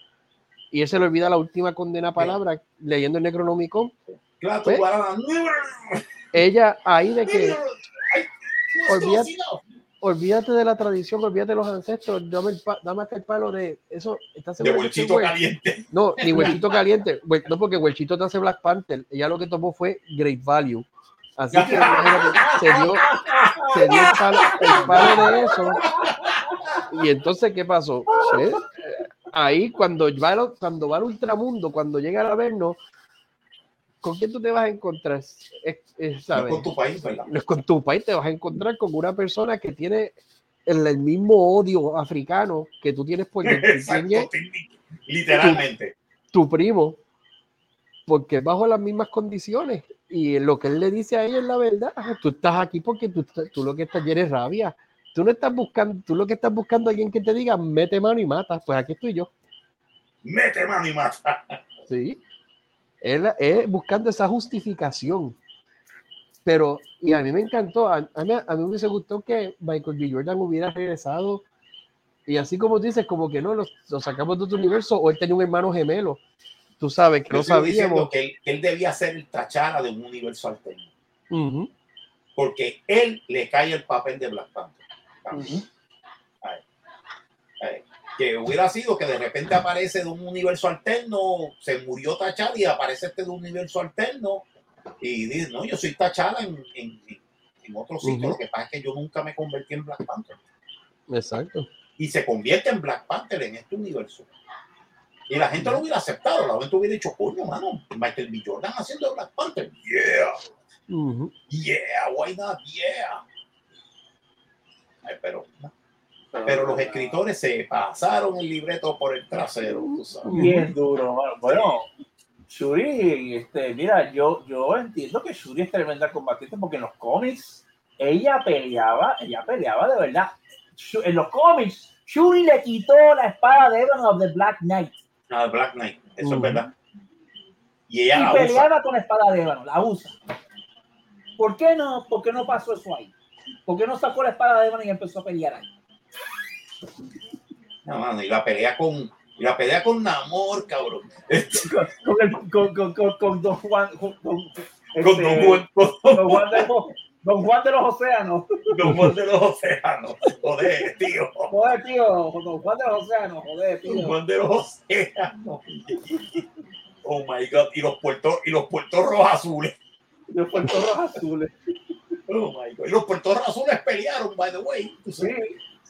Y él se le olvida la última condena palabra leyendo el Necronomicon. Clatu pues, Barada Ella ahí de que olvídate, olvídate, de la tradición, olvídate de los ancestros, dame, el dame el palo de eso. de huelchito caliente. No, ni huelchito caliente. No, porque huelchito te hace Black Panther. Ella lo que tomó fue Great Value. Así que se dio, se dio el, palo, el palo de eso y entonces, ¿qué pasó? Ahí, cuando va, cuando va al ultramundo, cuando llega a vernos, ¿con quién tú te vas a encontrar? Es, ¿sabes? con tu país, ¿verdad? No es con tu país, te vas a encontrar con una persona que tiene el, mismo odio africano que tú tienes por [laughs] Exacto, literalmente. Tu, primo, porque bajo las mismas condiciones. Y lo que él le dice a ella es la verdad. Tú estás aquí porque tú, tú lo que estás lleno es rabia. Tú no estás buscando, tú lo que estás buscando a alguien que te diga, mete mano y mata. Pues aquí estoy yo. Mete mano y mata. Sí. Él es buscando esa justificación. Pero, y a mí me encantó, a, mí, a mí me hubiese gustado que Michael B. Jordan hubiera regresado. Y así como dices, como que no, lo, sacamos de otro universo, o él tenía un hermano gemelo. Tú sabes que no sabíamos. Que él, debía ser el Tachara de un universo alterno. Porque él le cae el papel de Black Panther que hubiera sido que de repente aparece de un universo alterno, se murió Tachada y aparece este de un universo alterno y dice, no, yo soy Tachada en, en, en otro sitio, lo que pasa es que yo nunca me convertí en Black Panther. Exacto. Y se convierte en Black Panther en este universo. Y la gente lo hubiera aceptado, la gente hubiera dicho, coño, mano, Michael B. Jordan haciendo Black Panther. Yeah. Yeah, why not? Yeah pero, pero los escritores se pasaron el libreto por el trasero. Bien duro, bueno. Shuri, este, mira, yo, yo entiendo que Shuri es tremenda combatiente porque en los cómics ella peleaba, ella peleaba de verdad. En los cómics, Shuri le quitó la espada de Evan of the Black Knight. Ah, Black Knight, eso es verdad. Y ella peleaba con la espada de Evan, la usa. ¿Por qué no? ¿Por qué no pasó eso ahí? ¿Por qué no sacó la espada de Evan y empezó a pelear ahí? No, mano, y la pelea con, y la pelea con Namor, cabrón. [laughs] con, el, con, con, con, con, Don Juan. Con, este, Don Juan. Don Juan de los, Don Juan de los Océanos. Don Juan de los Océanos. Joder, tío. Joder, tío. Don Juan de los Océanos. Joder, tío. Don Juan de los Océanos. Oh my God. Y los puertos, y los puertos rojos azules. Los puertos rojos azules. Oh y los puertos azules pelearon, by the way. Sí,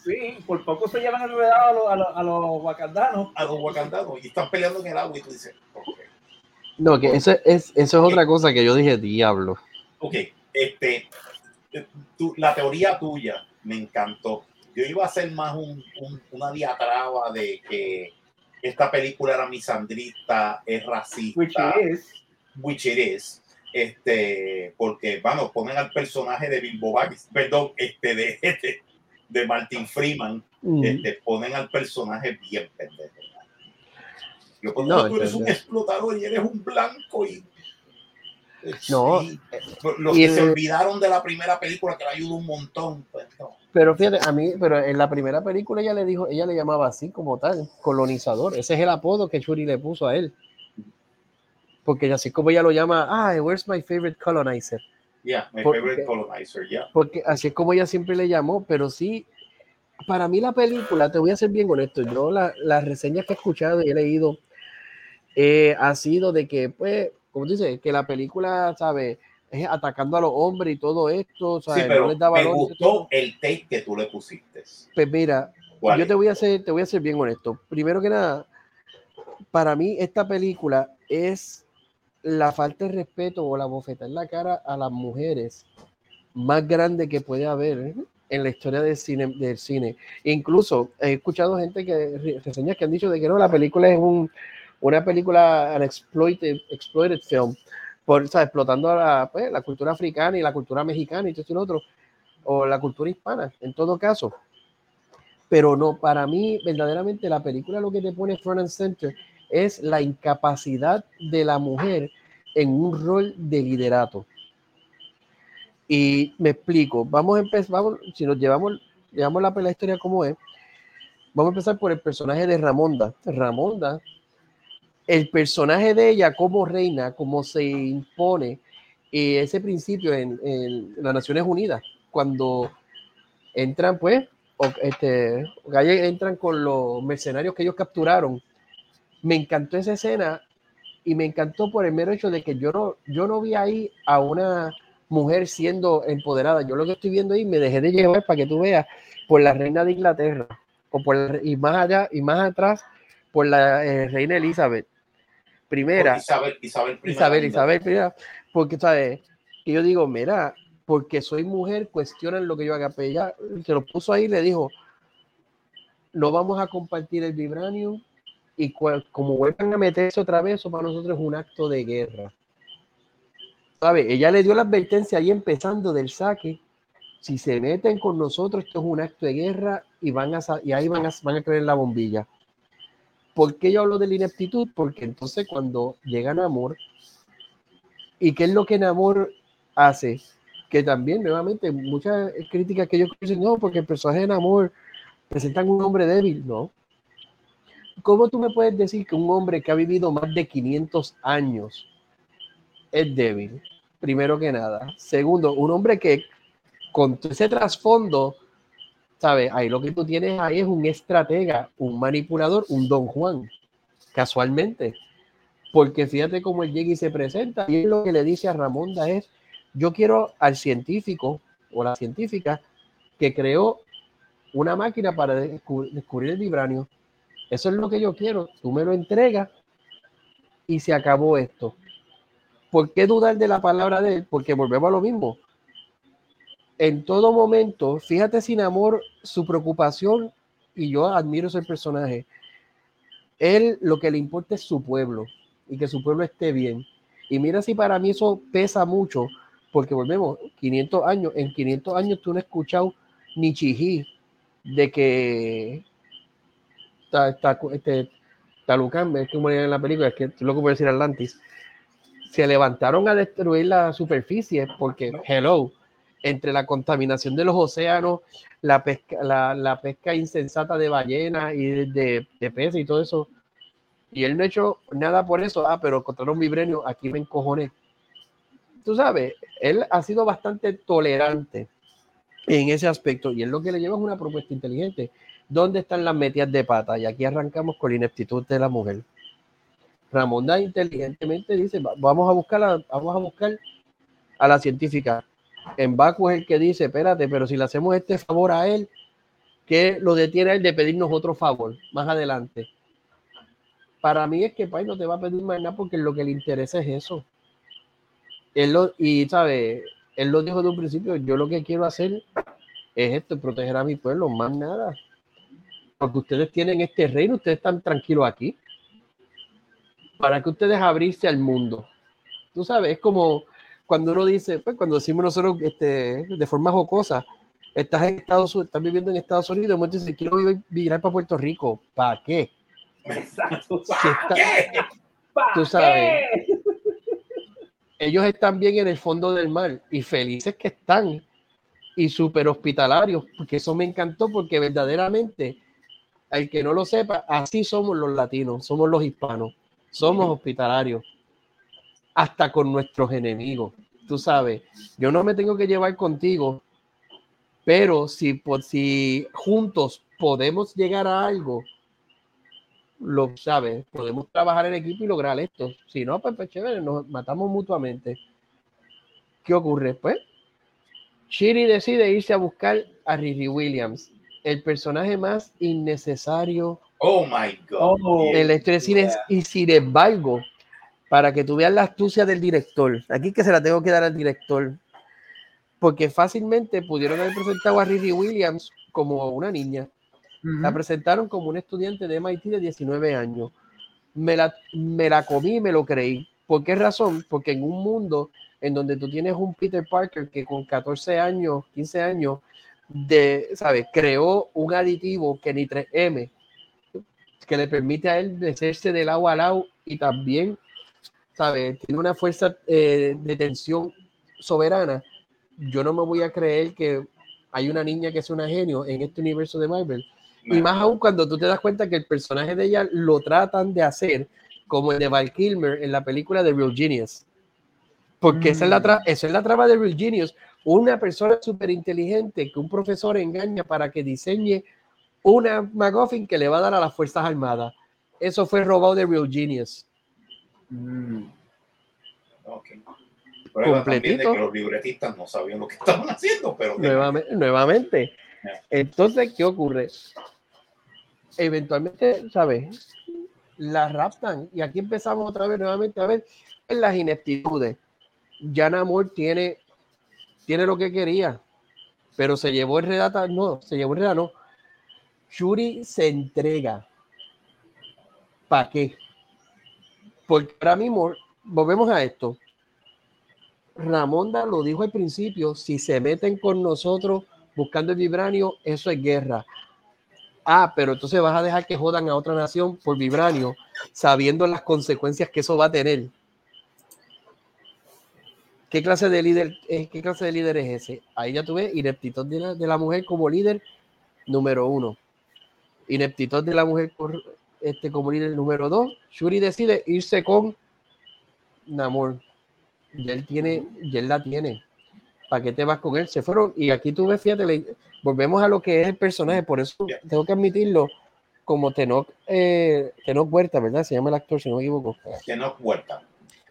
sí, por poco se llevan enredados a los, a, los, wakandanos. A los wakandanos y están peleando en el agua y tú dices, No, que eso es, eso es otra cosa que yo dije, diablo. Ok, este, la teoría tuya me encantó. Yo iba a hacer más un, una diatraba de que esta película era misandrista, es racista. Which it is. Which it is. Este, porque, bueno, ponen al personaje de Bilbo Baggins, perdón, este, de, [laughs] este, de Martin Freeman, mm. este, ponen al personaje bien pendejo. Yo, no, tú eres un explotador y eres un blanco y no. Los que se olvidaron de la primera película que le ayudó un montón. Pues, pero fíjate, a mí, pero en la primera película ella le dijo, ella le llamaba así como tal, colonizador. Ese es el apodo que Churi le puso a él. Porque así como ella lo llama, ah, where's my favorite colonizer? Yeah, my favorite colonizer, yeah. Porque así es como ella siempre le llamó, pero sí, para mí la película, te voy a ser bien honesto, yo las la reseñas que he escuchado y he leído eh, ha sido de que, pues, como dice, que la película, ¿sabes? Es atacando a los hombres y todo esto, ¿sabes? Sí, pero me gustó el take que tú le pusiste. Pues mira, yo te voy a hacer, te voy a ser bien honesto. Primero que nada, para mí esta película es la falta de respeto o la bofeta en la cara a las mujeres más grande que puede haber en la historia del cine, del cine. Incluso he escuchado gente que reseñas que han dicho de que no, la película es un una película, an exploited, exploited film, por, explotando la, pues, la cultura africana y la cultura mexicana y todo lo otro, o la cultura hispana, en todo caso. Pero no, para mí, verdaderamente, la película lo que te pone front and center es la incapacidad de la mujer en un rol de liderato. Y me explico, vamos a empezar, vamos, si nos llevamos, llevamos la, la historia como es, vamos a empezar por el personaje de Ramonda. Ramonda el personaje de ella como reina, como se impone eh, ese principio en, las Naciones Unidas, cuando entran, pues, o, este, entran con los mercenarios que ellos capturaron. Me encantó esa escena y me encantó por el mero hecho de que yo no, yo no vi ahí a una mujer siendo empoderada. Yo lo que estoy viendo ahí me dejé de llevar para que tú veas por la reina de Inglaterra o por y más allá y más atrás por la eh, reina Elizabeth primera. Isabel, Isabel, Isabel, Isabel primera. Porque, ¿sabes? Que yo digo, mira, porque soy mujer, cuestionan lo que yo haga. Pero ella se lo puso ahí le dijo, no vamos a compartir el vibranio y como vuelvan a meterse otra vez, eso para nosotros es un acto de guerra. ¿Sabe? Ella le dio la advertencia ahí empezando del saque. Si se meten con nosotros, esto es un acto de guerra y, van a, y ahí van a, van a creer la bombilla. ¿Por qué yo hablo de la ineptitud? Porque entonces cuando llega Namor, ¿y qué es lo que Namor hace? Que también, nuevamente, muchas críticas que ellos dicen, no, porque el personaje de Namor presentan un hombre débil, ¿no? ¿Cómo tú me puedes decir que un hombre que ha vivido más de 500 años es débil? Primero que nada. Segundo, un hombre que con ese trasfondo ¿sabes? Ahí lo que tú tienes ahí es un estratega, un manipulador, un don Juan, casualmente. Porque fíjate cómo el Yegi se presenta y lo que le dice a Ramonda es, yo quiero al científico o la científica que creó una máquina para descubrir el vibranio. Eso es lo que yo quiero. Tú me lo entregas y se acabó esto. ¿Por qué dudar de la palabra de él? Porque volvemos a lo mismo en todo momento, fíjate sin amor, su preocupación, y yo admiro ese personaje, él lo que le importa es su pueblo y que su pueblo esté bien. Y mira si para mí eso pesa mucho, porque volvemos, 500 años, en 500 años tú no has escuchado ni chijí de que este, Talucan, es como en la película, es que lo que puede decir Atlantis, se levantaron a destruir la superficie porque, hello, entre la contaminación de los océanos, la pesca, la, pesca insensata de ballenas y de, de, peces y todo eso. Y él no ha hecho nada por eso. Ah, pero contra un vibrenio, aquí me encojoné. Tú sabes, él ha sido bastante tolerante en ese aspecto y él lo que le lleva es una propuesta inteligente. ¿Dónde están las metidas de pata? Y aquí arrancamos con la ineptitud de la mujer. Ramonda inteligentemente dice, vamos a buscar vamos a buscar a la científica en Baku es el que dice, espérate, pero si le hacemos este favor a él, que lo detiene a él de pedirnos otro favor más adelante. Para mí es que Pai no te va a pedir más nada porque lo que le interesa es eso. Él lo, y sabe, él lo dijo de un principio, yo lo que quiero hacer es esto, proteger a mi pueblo, más nada. Porque ustedes tienen este reino, ustedes están tranquilos aquí. ¿Para que ustedes abrirse al mundo? Tú sabes, es como cuando uno dice, pues cuando decimos nosotros este, de forma jocosa, estás en Estados Unidos, estás viviendo en Estados Unidos, y dices, quiero vivir para Puerto Rico. ¿Para qué? Exacto. ¿Para qué? tú sabes. Ellos están bien en el fondo del mar y felices que están y súper hospitalarios, porque eso me encantó, porque verdaderamente, al que no lo sepa, así somos los latinos, somos los hispanos, somos hospitalarios, hasta con nuestros enemigos. Tú sabes, yo no me tengo que llevar contigo, pero si, si juntos podemos llegar a algo, lo sabes, podemos trabajar en equipo y lograr esto. Si no, pues, pues chévere, nos matamos mutuamente. ¿Qué ocurre? Pues Shiri decide irse a buscar a Riri Williams, el personaje más innecesario oh my God. en la historia de cine. Y sin embargo, para que tú veas la astucia del director, aquí que se la tengo que dar al director, porque fácilmente pudieron haber presentado a Riri Williams como una niña. La presentaron como un estudiante de MIT de 19 años. Me la, me la comí me lo creí. ¿Por qué razón? Porque en un mundo en donde tú tienes un Peter Parker que con 14 años, 15 años, de, ¿sabes? Creó un aditivo que ni 3M, que le permite a él mecerse del agua al agua y también, ¿sabes? Tiene una fuerza eh, de tensión soberana. Yo no me voy a creer que hay una niña que es una genio en este universo de Marvel. Y más aún cuando tú te das cuenta que el personaje de ella lo tratan de hacer como el de Val Kilmer en la película de Real Genius. Porque esa, es la mm. es la trama de Real Genius. Una persona súper inteligente que un profesor engaña para que diseñe una McGuffin que le va a dar a las Fuerzas Armadas. Eso fue robado de Real Genius. Mm. Okay. Completito. que los libretistas no sabían lo que estaban haciendo, pero nuevamente, nuevamente. Entonces, ¿qué ocurre? Eventualmente, ¿sabes? La raptan y aquí empezamos otra vez nuevamente a ver en las ineptitudes ya Namor tiene, tiene lo que quería, pero se llevó el redata, no, se llevó el redata, no. Shuri se entrega. ¿Para qué? Porque ahora mismo, volvemos a esto. Ramonda lo dijo al principio, si se meten con nosotros buscando el vibranio, eso es guerra. Ah, pero entonces vas a dejar que jodan a otra nación por vibranio, sabiendo las consecuencias que eso va a tener. ¿Qué clase de líder, eh, qué clase de líder es ese? Ahí ya tuve ineptitud de la, de la mujer como líder número uno. Ineptitud de la mujer por, este, como líder número dos. Shuri decide irse con Namor. Y él tiene, y él la tiene. ¿Para qué te vas con él? Se fueron. Y aquí tú ves, fíjate, volvemos a lo que es el personaje. Por eso tengo que admitirlo como Tenoch, eh, Tenoch Huerta, ¿verdad? Se llama el actor, si no me equivoco. Tenoch Huerta.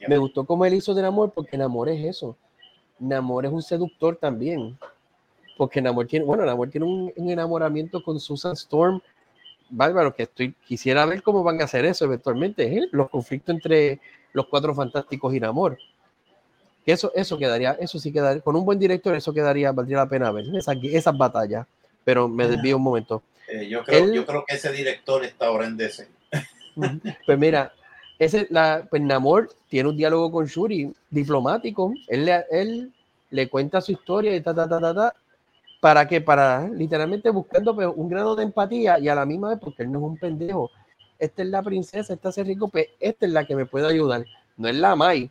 Me gustó cómo él hizo de Namor, porque Namor es eso. Namor es un seductor también. Porque Namor tiene, bueno, Namor tiene un, enamoramiento con Susan Storm. Bárbaro, que estoy, quisiera ver cómo van a hacer eso eventualmente. ¿eh? Los conflictos entre los cuatro fantásticos y Namor. Eso, eso quedaría, eso sí quedaría, con un buen director, eso quedaría, valdría la pena ver esas, esas batallas. Pero me desvío un momento. Eh, yo, creo, yo creo que ese director está ahora en DC. Pues mira, ese, la, pues Namor tiene un diálogo con Shuri diplomático. Él le, él le cuenta su historia y ta, ta, ta, ta, ta. ¿Para que Para literalmente buscando pues, un grado de empatía y a la misma vez, porque él no es un pendejo. Esta es la princesa, esta es rico, pues esta es la que me puede ayudar. No es la Mai.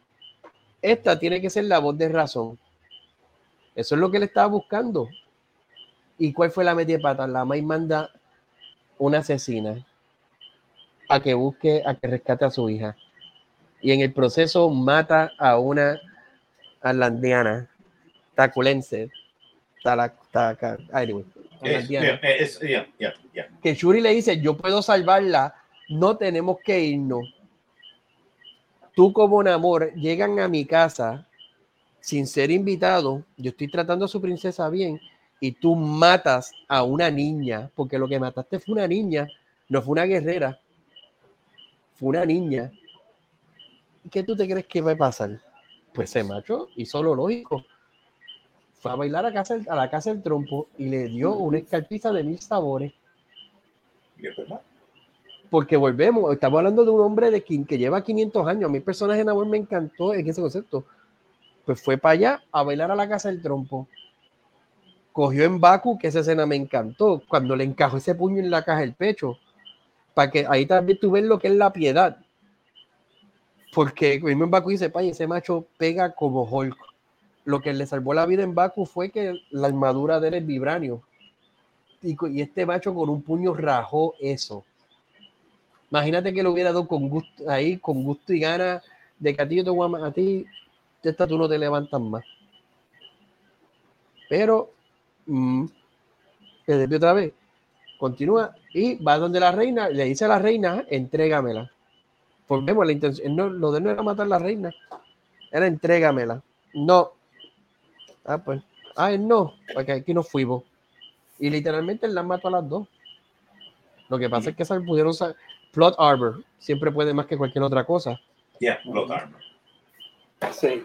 Esta tiene que ser la voz de razón. Eso es lo que él estaba buscando. ¿Y cuál fue la media pata? La Mai manda una asesina a que busque, a que rescate a su hija. Y en el proceso mata a una atlantiana, taculense, que Shuri le dice, yo puedo salvarla, no tenemos que irnos. Tú como un amor llegan a mi casa sin ser invitado, yo estoy tratando a su princesa bien, y tú matas a una niña, porque lo que mataste fue una niña, no fue una guerrera fue una niña. ¿Qué tú te crees que va a pasar? Pues se macho y solo lógico. fue a bailar a, casa, a la casa del trompo y le dio una escarpiza de mil sabores. Porque volvemos, estamos hablando de un hombre de quien, que lleva 500 años. A mi personaje en amor me encantó en ese concepto. Pues fue para allá a bailar a la casa del trompo. Cogió en Baku, que esa escena me encantó, cuando le encajó ese puño en la caja del pecho. Para que ahí también tú ves lo que es la piedad. Porque en Baku dice, ese macho pega como Hulk. Lo que le salvó la vida en Baku fue que la armadura de él es vibranio y, este macho con un puño rajó eso. Imagínate que lo hubiera dado con gusto, ahí, con gusto y gana de que a ti yo te voy a, a ti, esta tú no te levantas más. Pero, mmm, otra vez, continúa y va donde la reina, le dice a la reina, entrégamela. Volvemos, la intención, no, lo de no era matar a la reina, era entrégamela. No. Ah, pues, ah, no, porque aquí no fuimos. Y literalmente él las mató a las dos. Lo que pasa es que se pudieron Plot Arbor siempre puede más que cualquier otra cosa. Yeah, Plot Arbor. Sí.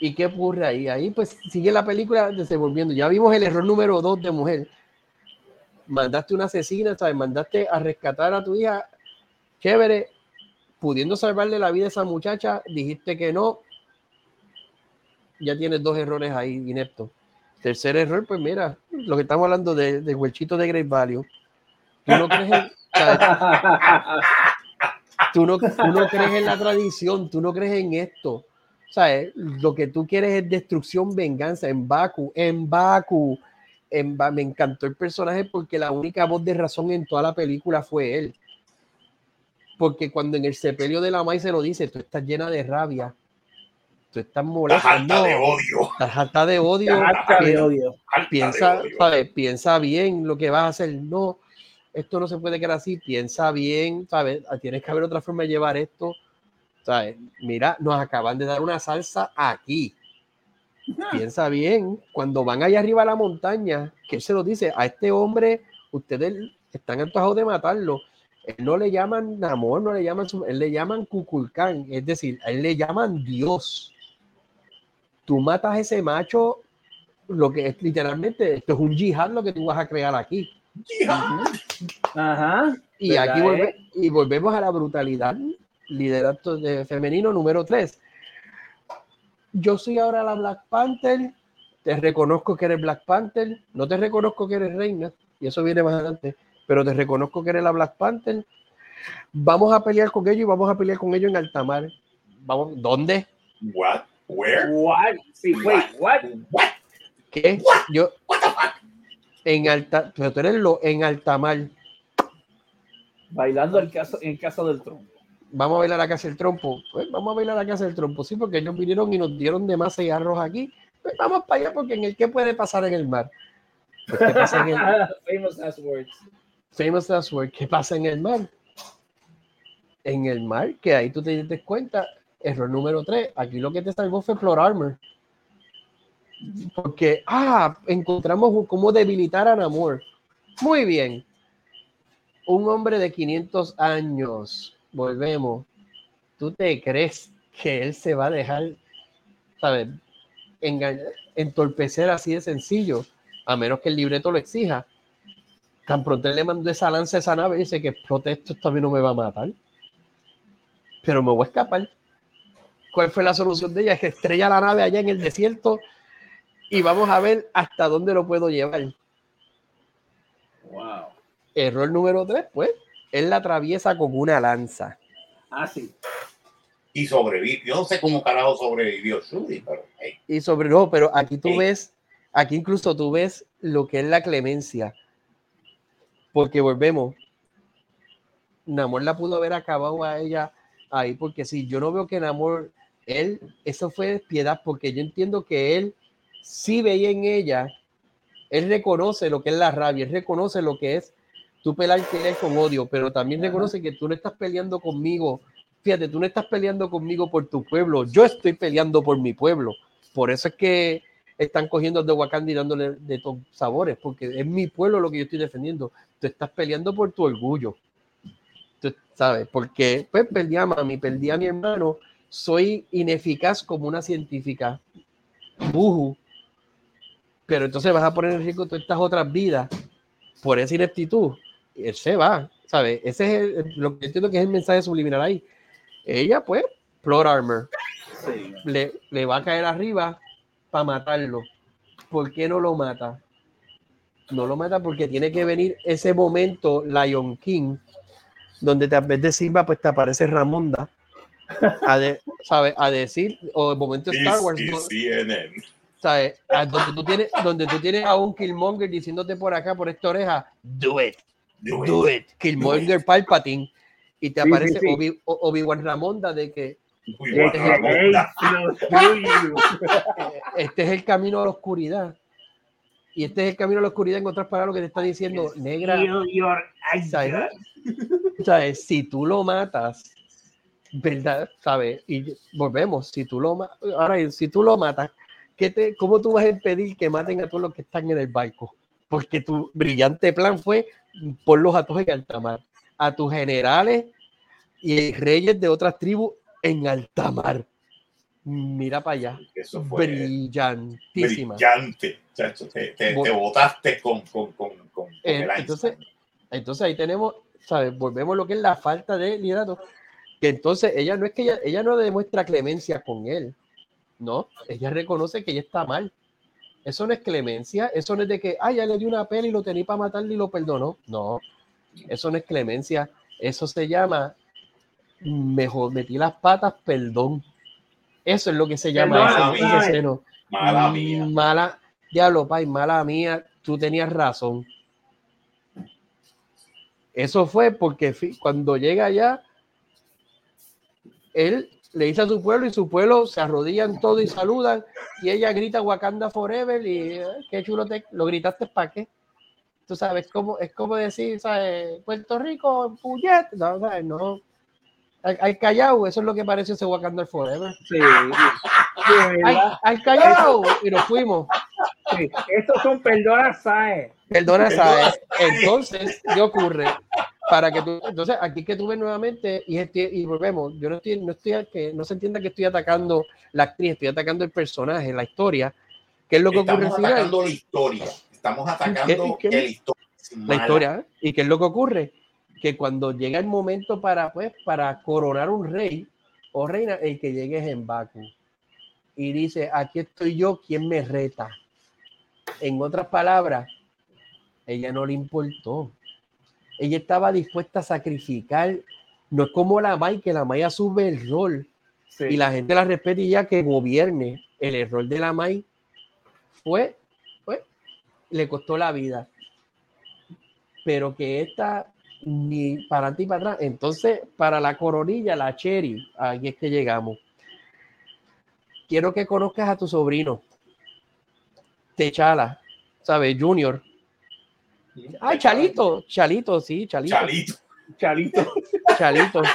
¿Y qué ocurre ahí? Ahí pues sigue la película desenvolviendo. Ya vimos el error número dos de mujer. Mandaste una asesina, ¿sabes? Mandaste a rescatar a tu hija. Chévere. Pudiendo salvarle la vida a esa muchacha, dijiste que no. Ya tienes dos errores ahí ineptos. Tercer error, pues mira, lo que estamos hablando de, de de Great Value. Tú no crees en, tú no, crees en la tradición, tú no crees en esto. ¿Sabes? Lo que tú quieres es destrucción, venganza. En Baku, en Baku, en me encantó el personaje porque la única voz de razón en toda la película fue él. Porque cuando en el sepelio de la maíz se lo dice, tú estás llena de rabia tú estás molesta. Estás de odio. Estás harta de odio. de odio. Piensa, ¿sabes? piensa bien lo que vas a hacer. No, esto no se puede quedar así. Piensa bien, ¿sabes? Ah, tienes que haber otra forma de llevar esto. ¿Sabes? Mira, nos acaban de dar una salsa aquí. Piensa bien, cuando van allá arriba a la montaña, que se lo dice a este hombre, ustedes están antojados de matarlo. Él no le llaman amor, no le llaman, él le llaman Kukulkan, es decir, a él le llaman Dios tú matas a ese macho, lo que es literalmente, esto es un yihad lo que tú vas a crear aquí. Ajá. Y aquí y volvemos a la brutalidad. Liderato de femenino número 3. Yo soy ahora la Black Panther. Te reconozco que eres Black Panther. No te reconozco que eres reina. Y eso viene más adelante. Pero te reconozco que eres la Black Panther. Vamos a pelear con ellos y vamos a pelear con ellos en altamar. Vamos, ¿dónde? What? Where? What? Sí, wait, what? What? ¿Qué? What? Yo. What the fuck? En alta, pero tú eres lo en altamar. Bailando el caso, en casa del trompo. Vamos a bailar la casa del trompo. Pues vamos a bailar la casa del trompo, sí, porque ellos vinieron y nos dieron de más arroz aquí. Pues vamos para allá, porque en el qué puede pasar en el mar. Pues, ¿Qué pasa en el [laughs] Famous last words. Famous last words. ¿Qué pasa en el mar? En el mar, que ahí tú te das cuenta, Error número 3. Aquí lo que te salvó fue Plot Armor. Porque, ah, encontramos cómo debilitar a Namor. Muy bien. Un hombre de 500 años. Volvemos. ¿Tú te crees que él se va a dejar, sabes, entorpecer así de sencillo? A menos que el libreto lo exija. Tan pronto él le mandó esa lanza a esa nave y dice que explote esto, también no me va a matar. Pero me voy a escapar. ¿Cuál fue la solución de ella? Es que estrella la nave allá en el desierto y vamos a ver hasta dónde lo puedo llevar. Wow. Error número tres, pues, él la atraviesa con una lanza. Ah, sí. Y sobrevivió. Yo no sé cómo carajo sobrevivió Shuri, pero. Y sobre no, pero aquí tú ves, aquí incluso tú ves lo que es la clemencia. Porque volvemos. Namor la pudo haber acabado a ella ahí, porque si yo no veo que Namor él, eso fue piedad, porque yo entiendo que él sí veía en ella, él reconoce lo que es la rabia, él reconoce lo que es tú pelear con odio, pero también reconoce que tú no estás peleando conmigo. Fíjate, tú no estás peleando conmigo por tu pueblo, yo estoy peleando por mi pueblo. Por eso es que están cogiendo de Wakanda y dándole de todos sabores, porque es mi pueblo lo que yo estoy defendiendo. Tú estás peleando por tu orgullo. Tú sabes, porque pues perdí a mami, perdí a mi hermano, soy ineficaz como una científica. Buju. pero entonces vas a poner en riesgo todas estas otras vidas por esa ineptitud. Él se va, ¿sabes? Ese es lo que entiendo que es el mensaje subliminal ahí. Ella, pues, plot armor. Le, le va a caer arriba para matarlo. ¿Por qué no lo mata? No lo mata porque tiene que venir ese momento Lion King, donde te, en vez de Simba, pues te aparece Ramonda a, a decir, o el momento Star Wars. ¿sabes? Donde tú, tienes, donde tú tienes a un Killmonger diciéndote por acá, por esta oreja, do it, do, it. Killmonger Palpatine, y te aparece Obi-Wan Ramonda de que [laughs] este es el camino a la oscuridad. Y este es el camino a la oscuridad, en otras palabras, que te está diciendo, negra. ¿sabes? Si tú lo matas, ¿verdad? ¿Sabes? Y volvemos, si tú lo matas, ahora, si tú lo matas, ¿qué te, ¿cómo tú vas a impedir que maten a todos los que están en el barco? Porque tu brillante plan fue por los atos en alta mar, a tus generales y reyes de otras tribus en alta mar. Mira para allá. Eso fue brillantísima. Brillante. Te, te, botaste con, con, con, con eh, entonces, entonces ahí tenemos, ¿sabes? Volvemos a lo que es la falta de liderato que entonces ella no es que ella, ella no demuestra clemencia con él, no, ella reconoce que ella está mal. Eso no es clemencia, eso no es de que, ay, ya le dio una pena y lo tenía para matarle y lo perdonó. No, eso no es clemencia, eso se llama, mejor metí las patas, perdón. Eso es lo que se llama mala mía. Mala mía. Mala, diablo, pay, mala mía, tú tenías razón. Eso fue porque cuando llega allá, él le dice a su pueblo y su pueblo se arrodillan todo y saludan y ella grita Wakanda Forever y eh, qué chulo te lo gritaste para qué tú sabes cómo es como decir ¿sabes? Puerto Rico puñet no, no. Al, Callao eso es lo que parece ese Wakanda Forever. Sí, al, Callao y nos fuimos. Sí. estos son perdona Sae perdona Sae entonces ¿qué ocurre? Para que tú, entonces aquí que tú ves nuevamente y, y volvemos, yo no estoy, no estoy, que no se entienda que estoy atacando la actriz, estoy atacando el personaje, la historia, ¿qué es lo que ocurre? Estamos atacando la historia, estamos atacando el historia, la historia, ¿y qué es lo que ocurre? Que cuando llega el momento para, pues, para coronar un rey o reina, el que llegue es en Baku y dice, aquí estoy yo, ¿quién me reta? En otras palabras, ella no le importó ella estaba dispuesta a sacrificar. No es como la May, que la May asume el rol y la gente la respeta y ya que gobierne. El error de la May fue, fue, le costó la vida. Pero que esta ni para ti para atrás. Entonces, para la coronilla, la Cherry, ahí es que llegamos. Quiero que conozcas a tu sobrino, Techala, ¿sabes? Junior, Ay, Chalito, Chalito, sí, Chalito. Chalito. Chalito. Chalito. [laughs]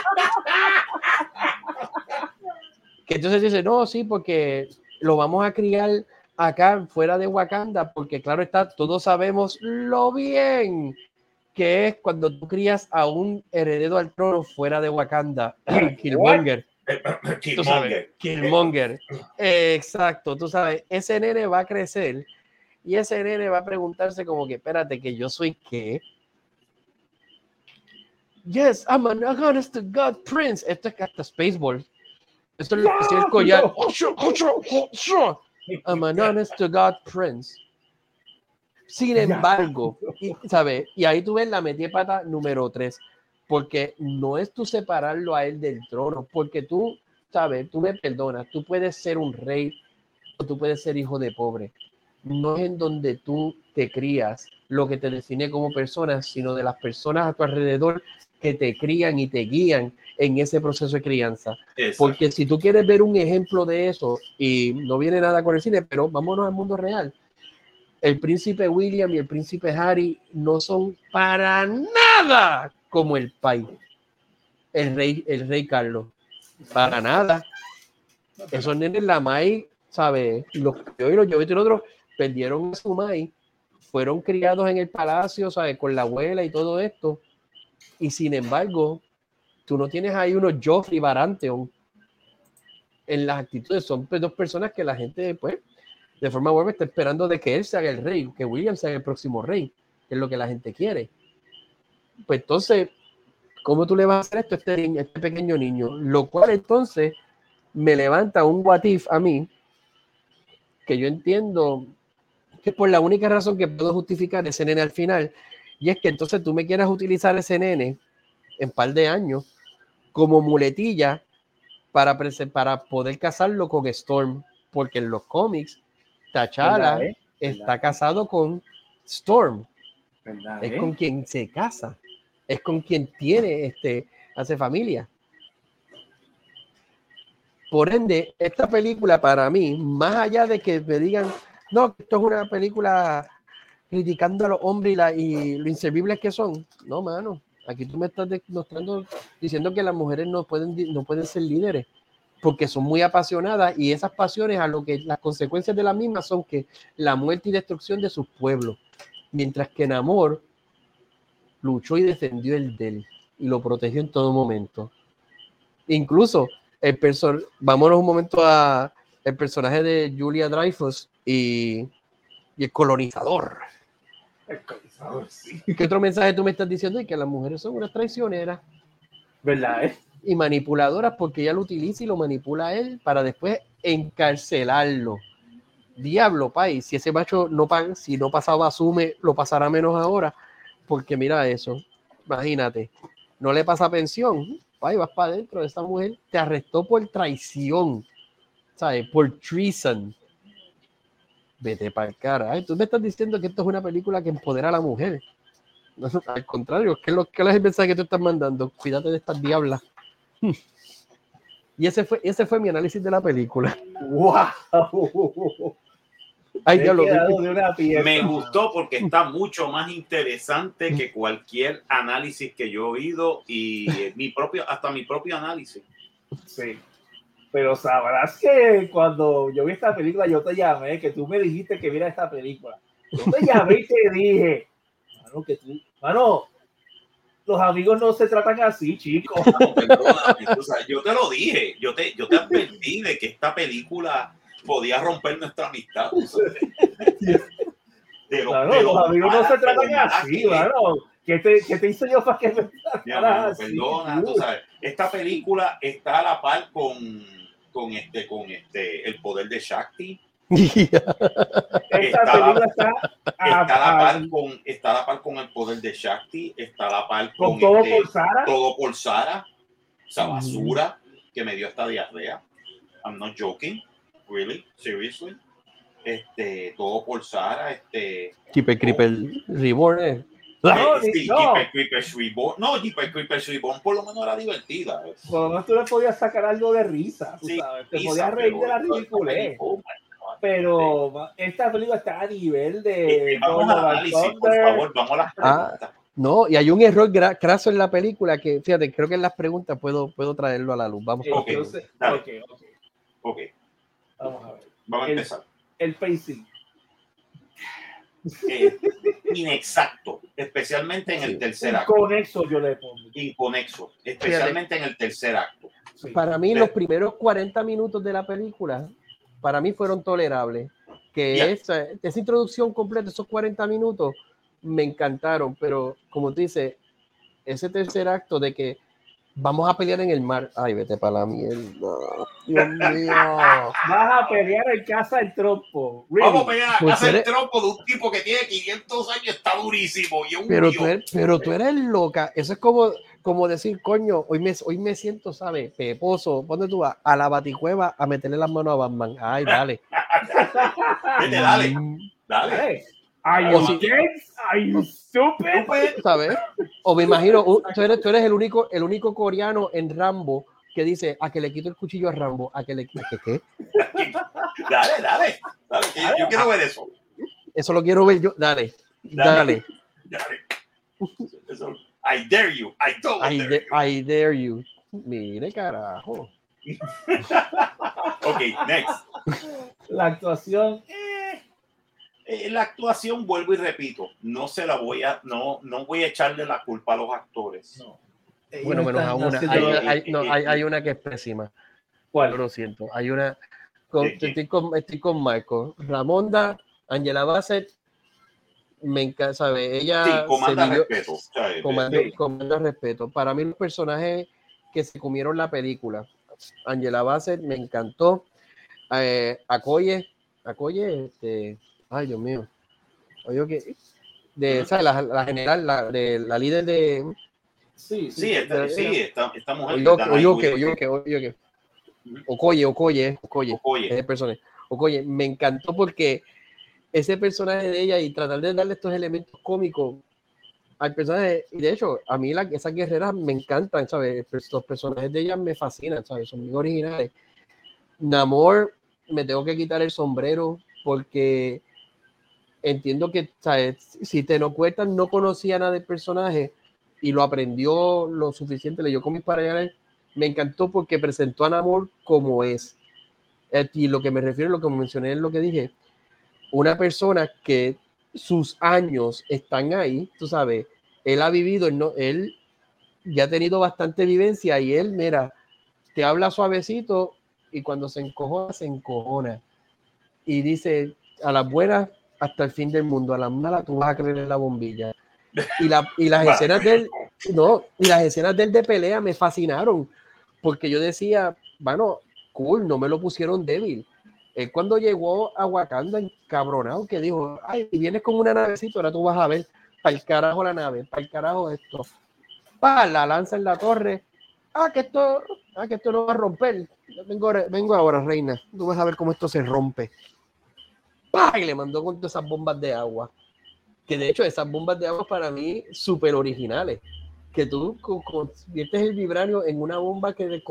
Que entonces dice, no, sí, porque lo vamos a criar acá fuera de Wakanda, porque claro está, todos sabemos lo bien que es cuando tú crías a un heredero al trono fuera de Wakanda, [coughs] [coughs] Killmonger. [coughs] Killmonger. Killmonger. Exacto, tú sabes, ese nene va a crecer y ese nene va a preguntarse como que, espérate, que yo soy qué. Yes, I'm an honest to God prince. Esto es hasta Spaceball. Esto es lo que el collar. I'm an honest to God prince. Sin embargo, y, ¿sabe? y ahí tú ves la pata número 3, porque no es tú separarlo a él del trono, porque tú, ¿sabes? Tú me perdonas, tú puedes ser un rey o tú puedes ser hijo de pobre, no es en donde tú te crías lo que te define como persona, sino de las personas a tu alrededor que te crían y te guían en ese proceso de crianza. Porque si tú quieres ver un ejemplo de eso, y no viene nada con el cine, pero vámonos al mundo real. El príncipe William y el príncipe Harry no son para nada como el país, el rey, el rey Carlos. Para nada. Esos nenes, la Mai, ¿sabes? Los yo y los yo y los otros perdieron a su mai, fueron criados en el palacio, ¿sabes? Con la abuela y todo esto. Y sin embargo, tú no tienes ahí unos Joffrey Baranteon en las actitudes. Son dos personas que la gente, pues, de forma web está esperando de que él sea el rey, que William sea el próximo rey, que es lo que la gente quiere. Pues entonces, ¿cómo tú le vas a hacer esto a este, este pequeño niño? Lo cual entonces me levanta un what a mí, que yo entiendo que por la única razón que puedo justificar ese nene al final, y es que entonces tú me quieras utilizar ese nene en par de años como muletilla para, para poder casarlo con Storm, porque en los cómics T'Challa eh? está casado con Storm, es con eh? quien se casa, es con quien tiene, este, hace familia. Por ende, esta película para mí, más allá de que me digan, no, esto es una película criticando a los hombres y, lo inservibles que son, no, mano, aquí tú me estás demostrando, diciendo que las mujeres no pueden, no pueden ser líderes porque son muy apasionadas y esas pasiones a lo que las consecuencias de las mismas son que la muerte y destrucción de sus pueblos, mientras que en amor luchó y defendió el de él y lo protegió en todo momento. Incluso el personaje, vámonos un momento a el personaje de Julia Dreyfus y, el colonizador. El colonizador, sí. ¿Qué otro mensaje tú me estás diciendo? Y que las mujeres son unas traicioneras. ¿Verdad? Eh? Y manipuladoras porque ella lo utiliza y lo manipula a él para después encarcelarlo. Diablo, pay, si ese macho no paga, si no pasaba asume, lo pasará menos ahora. Porque mira eso, imagínate, no le pasa pensión, pay, vas para adentro de esa mujer, te arrestó por traición, ¿sabes? Por treason. Vete para el cara. Tú me estás diciendo que esto es una película que empodera a la mujer. al contrario, ¿qué es lo que es el mensaje que tú estás mandando? Cuídate de estas diablas. [laughs] Y ese fue, ese fue mi análisis de la película. ¡Wow! me gustó porque está mucho más interesante que cualquier análisis que yo he oído y mi propio, hasta mi propio análisis. Sí. Pero sabrás que cuando yo vi esta película, yo te llamé, que tú me dijiste que viera esta película. Yo te llamé y te dije, mano, que tú, mano, los amigos no se tratan así, chicos. yo te lo dije, yo te, yo te advertí de que esta película podía romper nuestra amistad. [laughs] los amigos no se tratan así, claro. ¿Qué te, ¿Qué te hice yo para que me Perdona, tú sabes. Esta película está a la par con, con, este, con este, el poder de Shakti. está, a la par con, está la par con el poder de Shakti, está la par con, todo este, por Sara. Todo por Sara. Esa basura que me dio esta diarrea. I'm not joking. Really? Seriously? Este, todo por Sara, este. Keeper Creeper Reborn. Eh. No, sí, no. Keeper Reborn. No, Keeper Creeper Reborn por lo menos era divertida. Por lo menos tú le podías sacar algo de risa, tú sabes. Te podías reír de la ridiculez. Pero esta película está a nivel de. Vamos a análisis, por favor, vamos a las ah, preguntas. no, y hay un error craso en la película que, fíjate, creo que en las preguntas puedo, puedo traerlo a la luz. Vamos. Ok, ok, ok. Vamos a ver. Vamos a empezar. El pacing. Eh, inexacto, especialmente en el tercer acto. Inconexo yo le pongo. Inconexo, especialmente en el tercer acto. Para mí, los primeros 40 minutos de la película, para mí fueron tolerables. Que esa, esa introducción completa, esos 40 minutos, me encantaron, pero como tú dices, ese tercer acto de que Vamos a pelear en el mar. Ay, vete para la mierda. Dios [laughs] mío. Vas a pelear en casa del trompo. Vamos a pelear en pues casa del trompo de un tipo que tiene 500 años, está durísimo. Y un pero, tú eres, pero tú eres loca. Eso es como, como decir, coño, hoy me, hoy me siento, ¿sabes? Peposo. ¿Dónde tú vas? A la baticueva a meterle las manos a Batman. Ay, dale. [laughs] vete, dale. Mm. Dale. Are you Are you stupid? ¿Sabes? O me imagino, tú eres, tú eres el, único, el único coreano en Rambo que dice a que le quito el cuchillo a Rambo, a que le quito qué. [laughs] dale, dale, dale, yo quiero ver eso. Eso lo quiero ver yo, dale, dale. Dale. I dare you, I don't I, dare, I dare you. Mire, carajo. [laughs] ok, next. La actuación eh, la actuación, vuelvo y repito, no se la voy a, no, no voy a echarle la culpa a los actores. Bueno, menos a una. Hay, hay, no, hay, hay, una que es pésima. ¿Cuál? lo siento. Hay una. estoy, con, estoy con Marco. Ramonda, Angela Bassett, me encanta, ¿sabe? Ella sí, comanda respeto. comanda, respeto. Para mí, los personajes que se comieron la película, Angela Bassett me encantó. Eh, Acoye, Acoye, este, ay Dios mío, oye que de ¿sabes? La, la, general, la, de, la líder de sí, sí, está, sí, está, estamos oye, oye, oye, oye, Okoye, Okoye, Okoye, Okoye. Personaje. Okoye, me encantó porque ese personaje de ella y tratar de darle estos elementos cómicos al personaje, y de hecho, a mí la, esas guerreras me encantan, ¿sabes? Los personajes de ella me fascinan, ¿sabes? Son muy originales. Namor, me tengo que quitar el sombrero porque entiendo que, ¿sabes? Si te lo cuentan, no conocía nada del personaje y lo aprendió lo suficiente, leyó mis para allá me encantó porque presentó a Namor como es. Eh, y lo que me refiero, lo que mencioné es lo que dije, una persona que sus años están ahí, tú sabes, él ha vivido, él, no, él ya ha tenido bastante vivencia y él, mira, te habla suavecito y cuando se encojona, se encojona. Y dice, a las buenas hasta el fin del mundo, a las malas tú vas a creer en la bombilla. Y, la, y las [laughs] escenas de él, no, y las escenas de él de pelea me fascinaron, porque yo decía, bueno, cool, no me lo pusieron débil. Él cuando llegó a Wakanda, encabronado, que dijo, ay, vienes con una navecita, ahora tú vas a ver, para el carajo la nave, para el carajo esto. Pa, la lanza en la torre. Ah, que esto, ah, que esto no va a romper. Vengo, vengo ahora, reina. Tú vas a ver cómo esto se rompe. Pa, y le mandó con todas esas bombas de agua. Que de hecho, esas bombas de agua para mí súper originales. Que tú conviertes el vibranio en una bomba que te,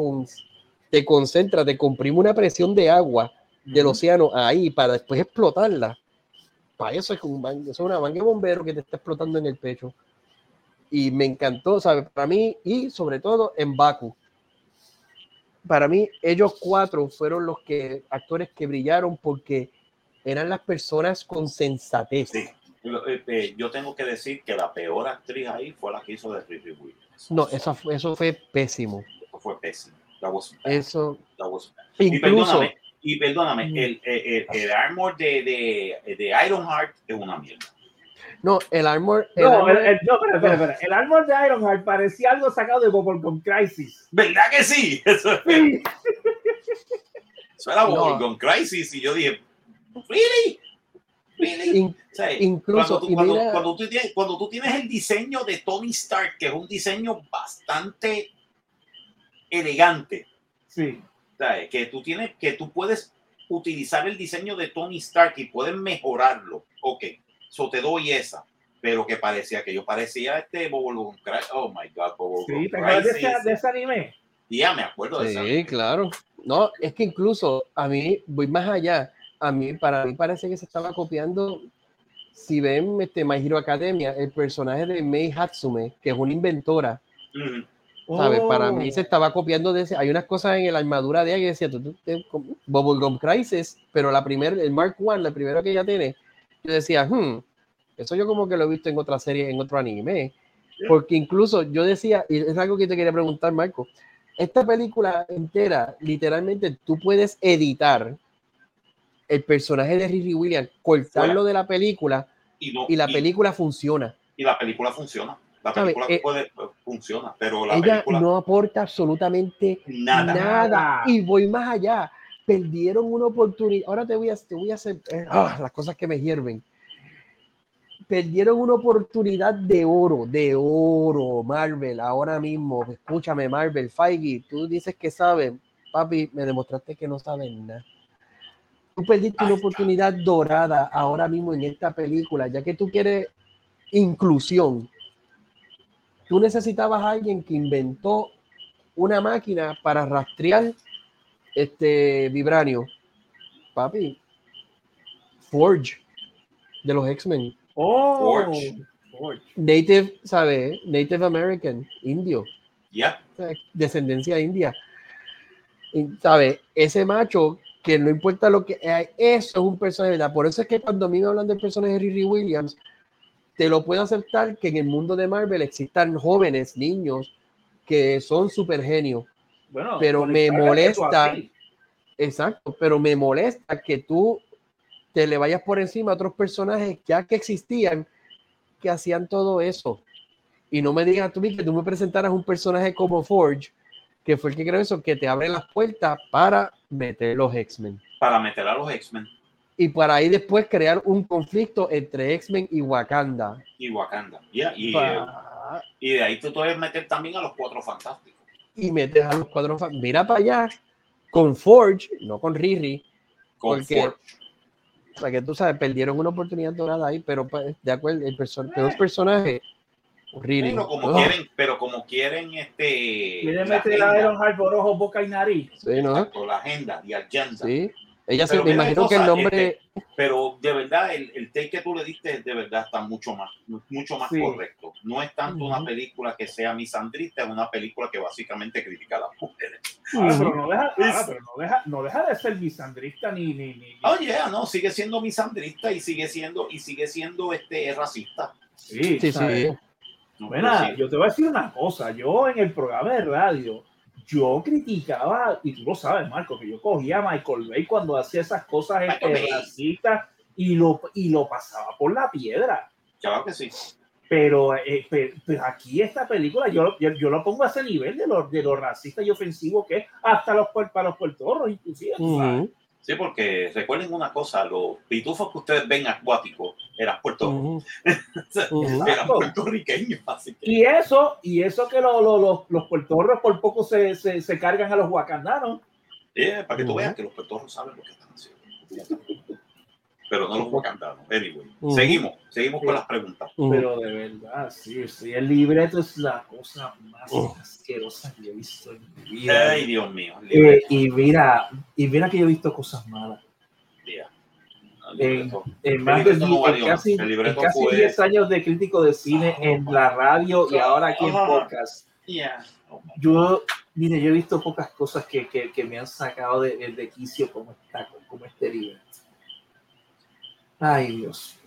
te concentra, te comprime una presión de agua del océano ahí para después explotarla. Para eso es, un es una manga de bombero que te está explotando en el pecho. Y me encantó, ¿sabes? Para mí, y sobre todo en Baku. Para mí, ellos cuatro fueron los que actores que brillaron porque eran las personas con sensatez. Eh, eh, yo tengo que decir que la peor actriz ahí fue la que hizo de Riri Williams. No, eso, eso fue pésimo. Eso fue pésimo. Eso. Incluso. Y perdóname, el, el, el, armor de, de, de Ironheart es una mierda. No, el armor. El no, armor, el, no, espera, espera, espera. El armor de Ironheart parecía algo sacado de Bubblegum Crisis. ¿Verdad que sí? Eso, [laughs] sí. Eso era Bubblegum no. Crisis y yo dije, ¿really? ¿Really? In, o sea, incluso cuando tú, cuando, mira... cuando, tú tienes, cuando tú tienes el diseño de Tony Stark, que es un diseño bastante elegante. Sí que tú tienes, que tú puedes utilizar el diseño de Tony Stark y puedes mejorarlo. Ok, eso te doy esa. Pero que parecía que yo parecía este Bobo Oh my God, Bobo Sí, ¿te acuerdas de, ese, de ese anime? Ya me acuerdo de eso. Sí, claro. No, es que incluso a mí voy más allá. A mí, para mí parece que se estaba copiando. Si ven este My Hero Academia, el personaje de Mei Hatsume, que es una inventora, uh -huh ¿Sabes? Para mí se oh. estaba copiando de ese. Hay unas cosas en la armadura de ella que decía tú, Bubblegum Crisis, pero la primera, el Mark One, la primera que ella tiene, yo decía, hmm, eso yo como que lo he visto en otra serie, en otro anime. Porque incluso yo decía, y es algo que te quería preguntar, Marco, esta película entera, literalmente tú puedes editar el personaje de Riri Williams, cortarlo de la película y, no, y la y, película funciona. Y la película funciona. La película eh, puede, funciona, pero la ella película no aporta absolutamente nada. nada. Y voy más allá. Perdieron una oportunidad. Ahora te voy a, te voy a hacer eh, ah, las cosas que me hierven. Perdieron una oportunidad de oro, de oro, Marvel, ahora mismo. Escúchame, Marvel, Feige, tú dices que sabes, papi, me demostraste que no sabes nada. Tú perdiste una oportunidad dorada ahora mismo en esta película, ya que tú quieres inclusión tú necesitabas a alguien que inventó una máquina para rastrear este vibranio. Papi, Forge de los X-Men. Oh, Forge. Native, ¿sabes? Native American, indio. Ya. Descendencia india. ¿Sabes? Ese macho que no importa lo que hay, eso es un personaje, ¿verdad? Por eso es que cuando a mí me hablan del personaje de Riri Williams, te lo puedo aceptar que en el mundo de Marvel existan jóvenes, niños, que son super genios. Bueno, pero me molesta, Exacto, pero me molesta que tú te le vayas por encima a otros personajes ya que existían que hacían todo eso. Y no me digas tú que tú me presentaras un personaje como Forge, que fue el que creó eso, que te abre las puertas para meter los X-Men. Para meter a los X-Men. Y para ahí después crear un conflicto entre X-Men y Wakanda. Y Wakanda, ya. Y, eh, y, de ahí tú puedes meter también a los cuatro fantásticos. Y metes a los cuatro fantásticos. Mira para allá, con Forge, no con Riri. Con porque, Forge. Para que tú sabes, perdieron una oportunidad dorada ahí, pero pues, de acuerdo, el, person el personaje pero como quieren, pero como quieren este. Quieren meter a Iron Heart por ojo, boca y nariz. Sí, ¿no? Por la agenda y agenda. Sí. Ella se me imagino que el nombre. Este, pero de verdad, el, el, take que tú le diste de verdad está mucho más, mucho más correcto. No es tanto una película que sea misandrista, es una película que básicamente critica a las mujeres. Ah, pero, no deja, ah, pero no, deja, no deja, de ser misandrista ni. ni, ni, Oye, no, sigue siendo misandrista y sigue siendo, y sigue siendo este, racista. Sí, sí, sí. Bueno, yo te voy a decir una cosa. Yo en el programa de radio yo criticaba, y tú lo sabes, Marco, que yo cogía a Michael Bay cuando hacía esas cosas este, racistas y lo, y lo pasaba por la piedra. Claro que sí. Pero, eh, pero, aquí esta película yo, yo, yo, lo pongo a ese nivel de lo, de lo racista y ofensivo que es hasta los, para los puertorros, inclusive. Sí, porque recuerden una cosa, los pitufos que ustedes ven acuáticos eran, puerto... [laughs] eran puertorriqueños. Así que... Y eso, y eso que lo, lo, los, los puertorros por poco se, se, se cargan a los huacandanos. Yeah, para que tú veas que los puertorros saben lo que están haciendo pero no voy a cantar. Anyway, seguimos, seguimos con las preguntas. Pero de verdad, sí, sí, el libreto es la cosa más asquerosa que he visto en mi vida. Ay, Dios mío. Eh, y mira, y mira que yo he visto cosas malas. En, en, más de no casi, en casi 10 años de crítico de cine en la radio y ahora aquí en podcast. Yo, mire, yo he visto pocas cosas que, que, que me han sacado de, de, quicio como, está, como este libro. Ay, Dios.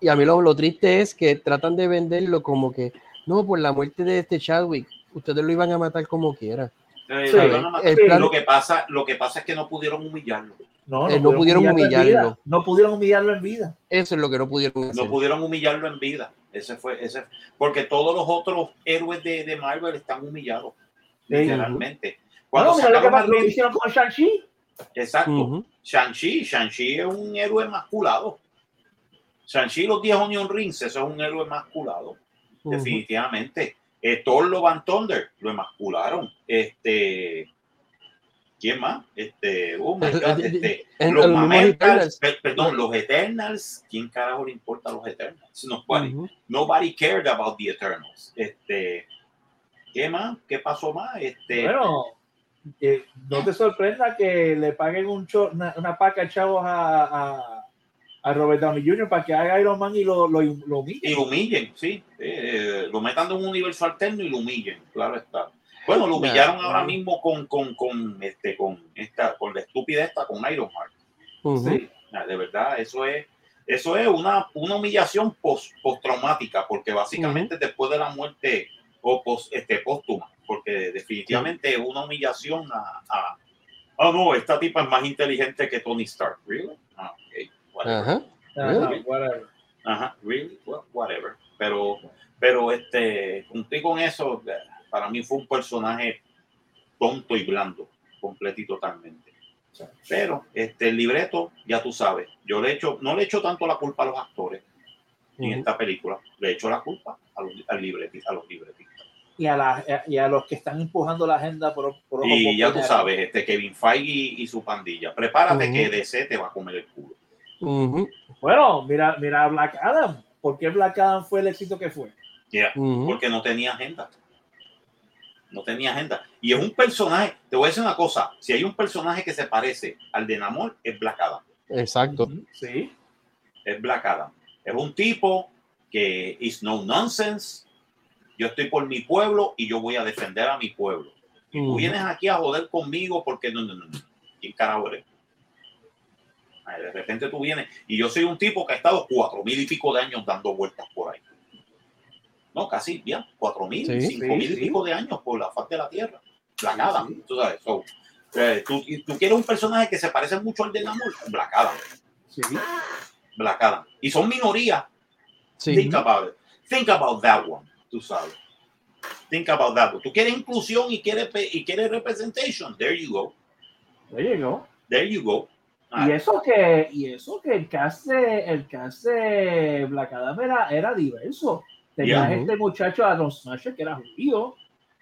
y a mí lo, lo, triste es que tratan de venderlo como que, no, por la muerte de este Chadwick, ustedes lo iban a matar como quiera. lo, que pasa, lo que pasa es que no pudieron humillarlo. No, no, no pudieron humillarlo. No pudieron humillarlo en vida. Eso es lo que no pudieron hacer. No pudieron humillarlo en vida. Ese fue, ese, porque todos los otros héroes de, de Marvel están humillados. Literalmente. Cuando no, lo que hicieron con Shang-Chi. Exacto. Shang-Chi, Shang-Chi es un héroe masculado. Shang-Chi, los 10 Onion Rings, eso es un héroe masculado. Definitivamente. Eh, Thor Love Thunder lo emascularon. Este. ¿Quién más? Este, oh my God, este, los Eternals, perdón, los Eternals, ¿quién carajo le importa a los Eternals? Nobody, nobody cared about the Eternals. Este, ¿qué más? ¿Qué pasó más? Este, bueno, no te sorprenda que le paguen un una, una, paca de chavos a, a, a, Robert Downey Jr. para que haga Iron Man y lo, lo, lo humillen. Y lo humillen, sí. Eh, lo metan en un universo alterno y lo humillen, claro está. Bueno, lo humillaron ahora mismo con, con, con, este, con, esta, con la estúpida esta, con Iron Man. sí. De verdad, eso es, eso es una, una humillación post, postraumática, porque básicamente después de la muerte o post, este, póstuma, porque definitivamente es una humillación a, a, oh no, esta tipa es más inteligente que Tony Stark. ¿Really? Ah, okay. Whatever. Ajá. Whatever. Ajá, really? Well, whatever. Pero, pero este, cumplí con eso. Para mí fue un personaje tonto y blando, completo y totalmente. Pero este, el libreto, ya tú sabes, yo le echo, no le echo tanto la culpa a los actores en esta película, le echo la culpa a los, al libretistas, a los libretistas y a, la, y a los que están empujando la agenda por, por Y ya tú sabes, este Kevin Feige y, su pandilla. Prepárate que DC te va a comer el culo. Bueno, mira, mira Black Adam. ¿Por qué Black Adam fue el éxito que fue? Porque no tenía agenda. No tenía agenda. Y es un personaje, te voy a decir una cosa, si hay un personaje que se parece al de Namor, es Black Adam. Exacto. Sí. Es Black Adam. Es un tipo que is no nonsense, yo estoy por mi pueblo y yo voy a defender a mi pueblo. Y tú vienes aquí a joder conmigo porque no, no, no, no. ¿Quién carajo eres? De repente tú vienes y yo soy un tipo que ha estado cuatro mil y pico de años dando vueltas por ahí. No, casi, ya, cuatro mil, cinco mil y pico de años por la faz de la tierra. La nada, tú sabes. ¿Tú, tú quieres un personaje que se parece mucho al de Namor, Black Adam. Sí. Black Adam. Y son minorías. Sí. Think about it. Think about that one, tú sabes. Think about that. Tú quieres inclusión y quieres, y quieres representation. There you go. There you go. There you go. Y eso que, y eso que el cast de, el cast de Black Adam era, era diverso. Tenía este muchacho Adam Smasher que era judío.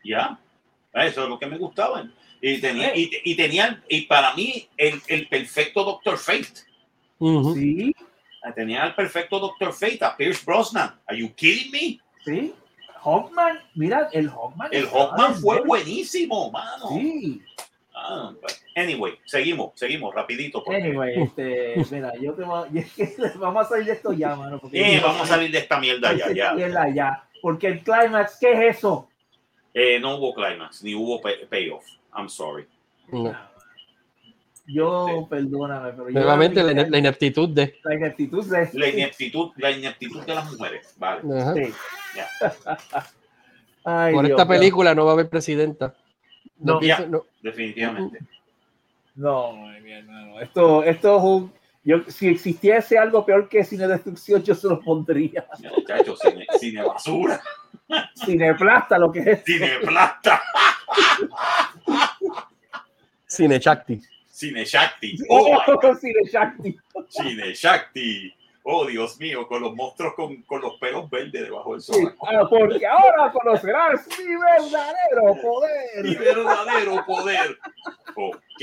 Ya. Eso es lo que me gustaba. Y, tenía, y, y tenían, y para mí, el, el perfecto Doctor Fate. Sí. Tenía el perfecto Doctor Fate, a Pierce Brosnan. Are you kidding me? Sí. Hawkman, mira, el Hawkman. El Hawkman fue buenísimo, mano. Sí. Ah, anyway, seguimos, seguimos, rapidito. Anyway, este, mira, yo te voy, [laughs] vamos a salir de esto ya, mano. Porque vamos a salir de esta mierda ya, ya. [laughs] ya. Porque el climax, ¿qué es eso? Eh, no hubo climax, ni hubo payoff. I'm sorry. Yo, perdóname, pero Nuevamente la, la, ineptitud de. La ineptitud de. La ineptitud, la ineptitud de las mujeres. Vale. Sí. [laughs] Por esta película no va a haber presidenta. No, no. definitivamente. No, mi hermano. Esto, esto es un. Yo, si existiese algo peor que cine destrucción, yo se lo pondría. Muchachos, cine, cine basura. Cineplasta, lo que es. Cineplasta. Cine Shakti. Cine Shakti. [laughs] Oh, Cine Shakti. Cine Shakti. Oh, Dios mío, con los monstruos con, con los pelos verdes debajo del sol. Ah, porque ahora conocerás mi verdadero poder. Mi [laughs] verdadero poder. Ok.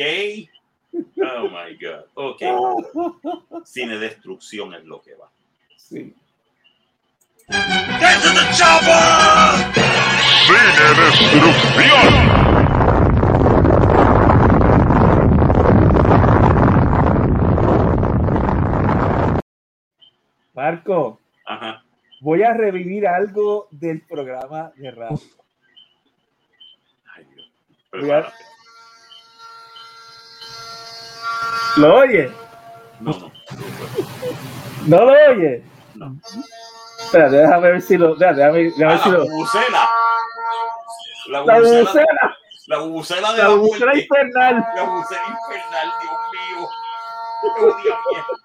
Oh my God. Ok. [laughs] Cine destrucción es lo que va. Sí. ¡Get to the chopper! ¡Cine destrucción! Marco, voy a revivir algo del programa de radio. Ay, Dios. ¿Lo oye? No, no. ¿No lo oye? No. Espérate, déjame ver si lo. Déjame, déjame ver si lo. Bubucela. La bubucela. La bubucela de la, la bubucela infernal. La bubucela infernal, Dios mío. Dios mío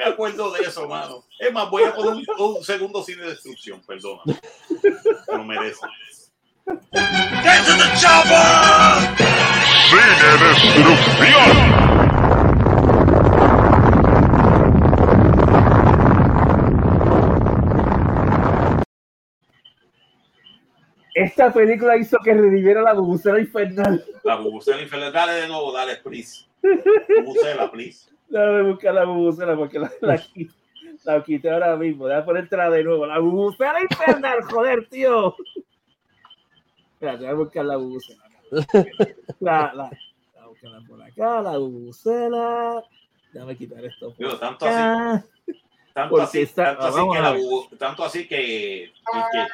me acuerdo de eso, mano. Es más, voy a poner un, un segundo cine de destrucción, perdona. Lo merece. ¡Get to the chopper! ¡Cine destrucción! Esta película hizo que reviviera la bubucela infernal. La bubucela infernal. Dale de nuevo, dale, please. [laughs] Bubucela, please. Déjame buscar la bubucela porque la, la, quité, la quité ahora mismo. Déjame ponerla de nuevo. La bubucela infernal, joder, tío. Espérate, voy a buscar la bubucela. La, la, la buscar por acá, la bubucela. Déjame quitar esto. Digo, tanto así. Tanto así, está, tanto, así que la, tanto así que, que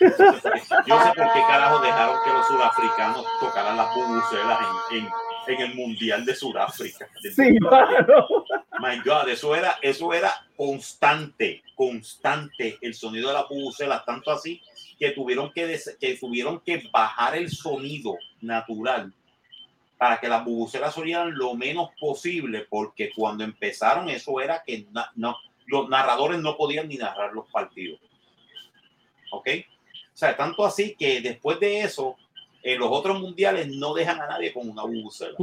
Yo sé por qué carajo dejaron que los sudafricanos tocaran las bubucelas en, en, en el Mundial de Sudáfrica. Sí, claro. My God, eso era, eso era constante, constante el sonido de las bubucelas, tanto así que tuvieron que, que tuvieron que bajar el sonido natural para que las bubucelas sonaran lo menos posible, porque cuando empezaron eso era que no, los narradores no podían ni narrar los partidos. ¿Ok? O sea, tanto así que después de eso, en los otros mundiales no dejan a nadie con una bubucela.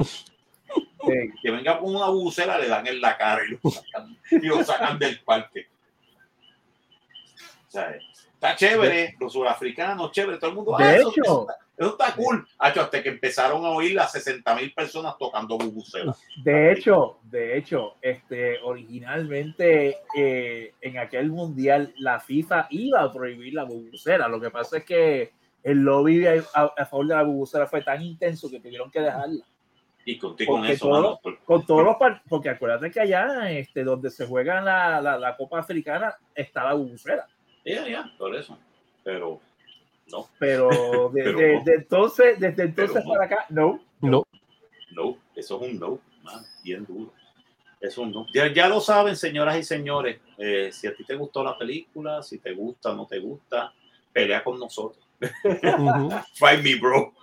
Que venga con una bubucela, le dan en la cara y lo sacan, y lo sacan del parque. O sea, está chévere, los surafricanos, chévere, todo el mundo. De ah, hecho, eso, eso, está cool. Hasta que empezaron a oír las 60 mil personas tocando bubucelas. De hecho, de hecho, este, originalmente eh, en aquel mundial la FIFA iba a prohibir la bubucela. Lo que pasa es que el lobby a, a favor de la bubucela fue tan intenso que tuvieron que dejarla. Y contigo con eso, todo, con todos los porque acuérdate que allá este, donde se juega la, la, la Copa Africana está la bubucela. Ya, ya, por eso. Pero no. Pero [laughs] desde entonces, desde entonces para acá, no. No. No, eso es un no, bien duro. Es un Ya, ya, lo saben, señoras y señores. Eh, si a ti te gustó la película, si te gusta o no te gusta, pelea con nosotros. [laughs] Fight me, bro.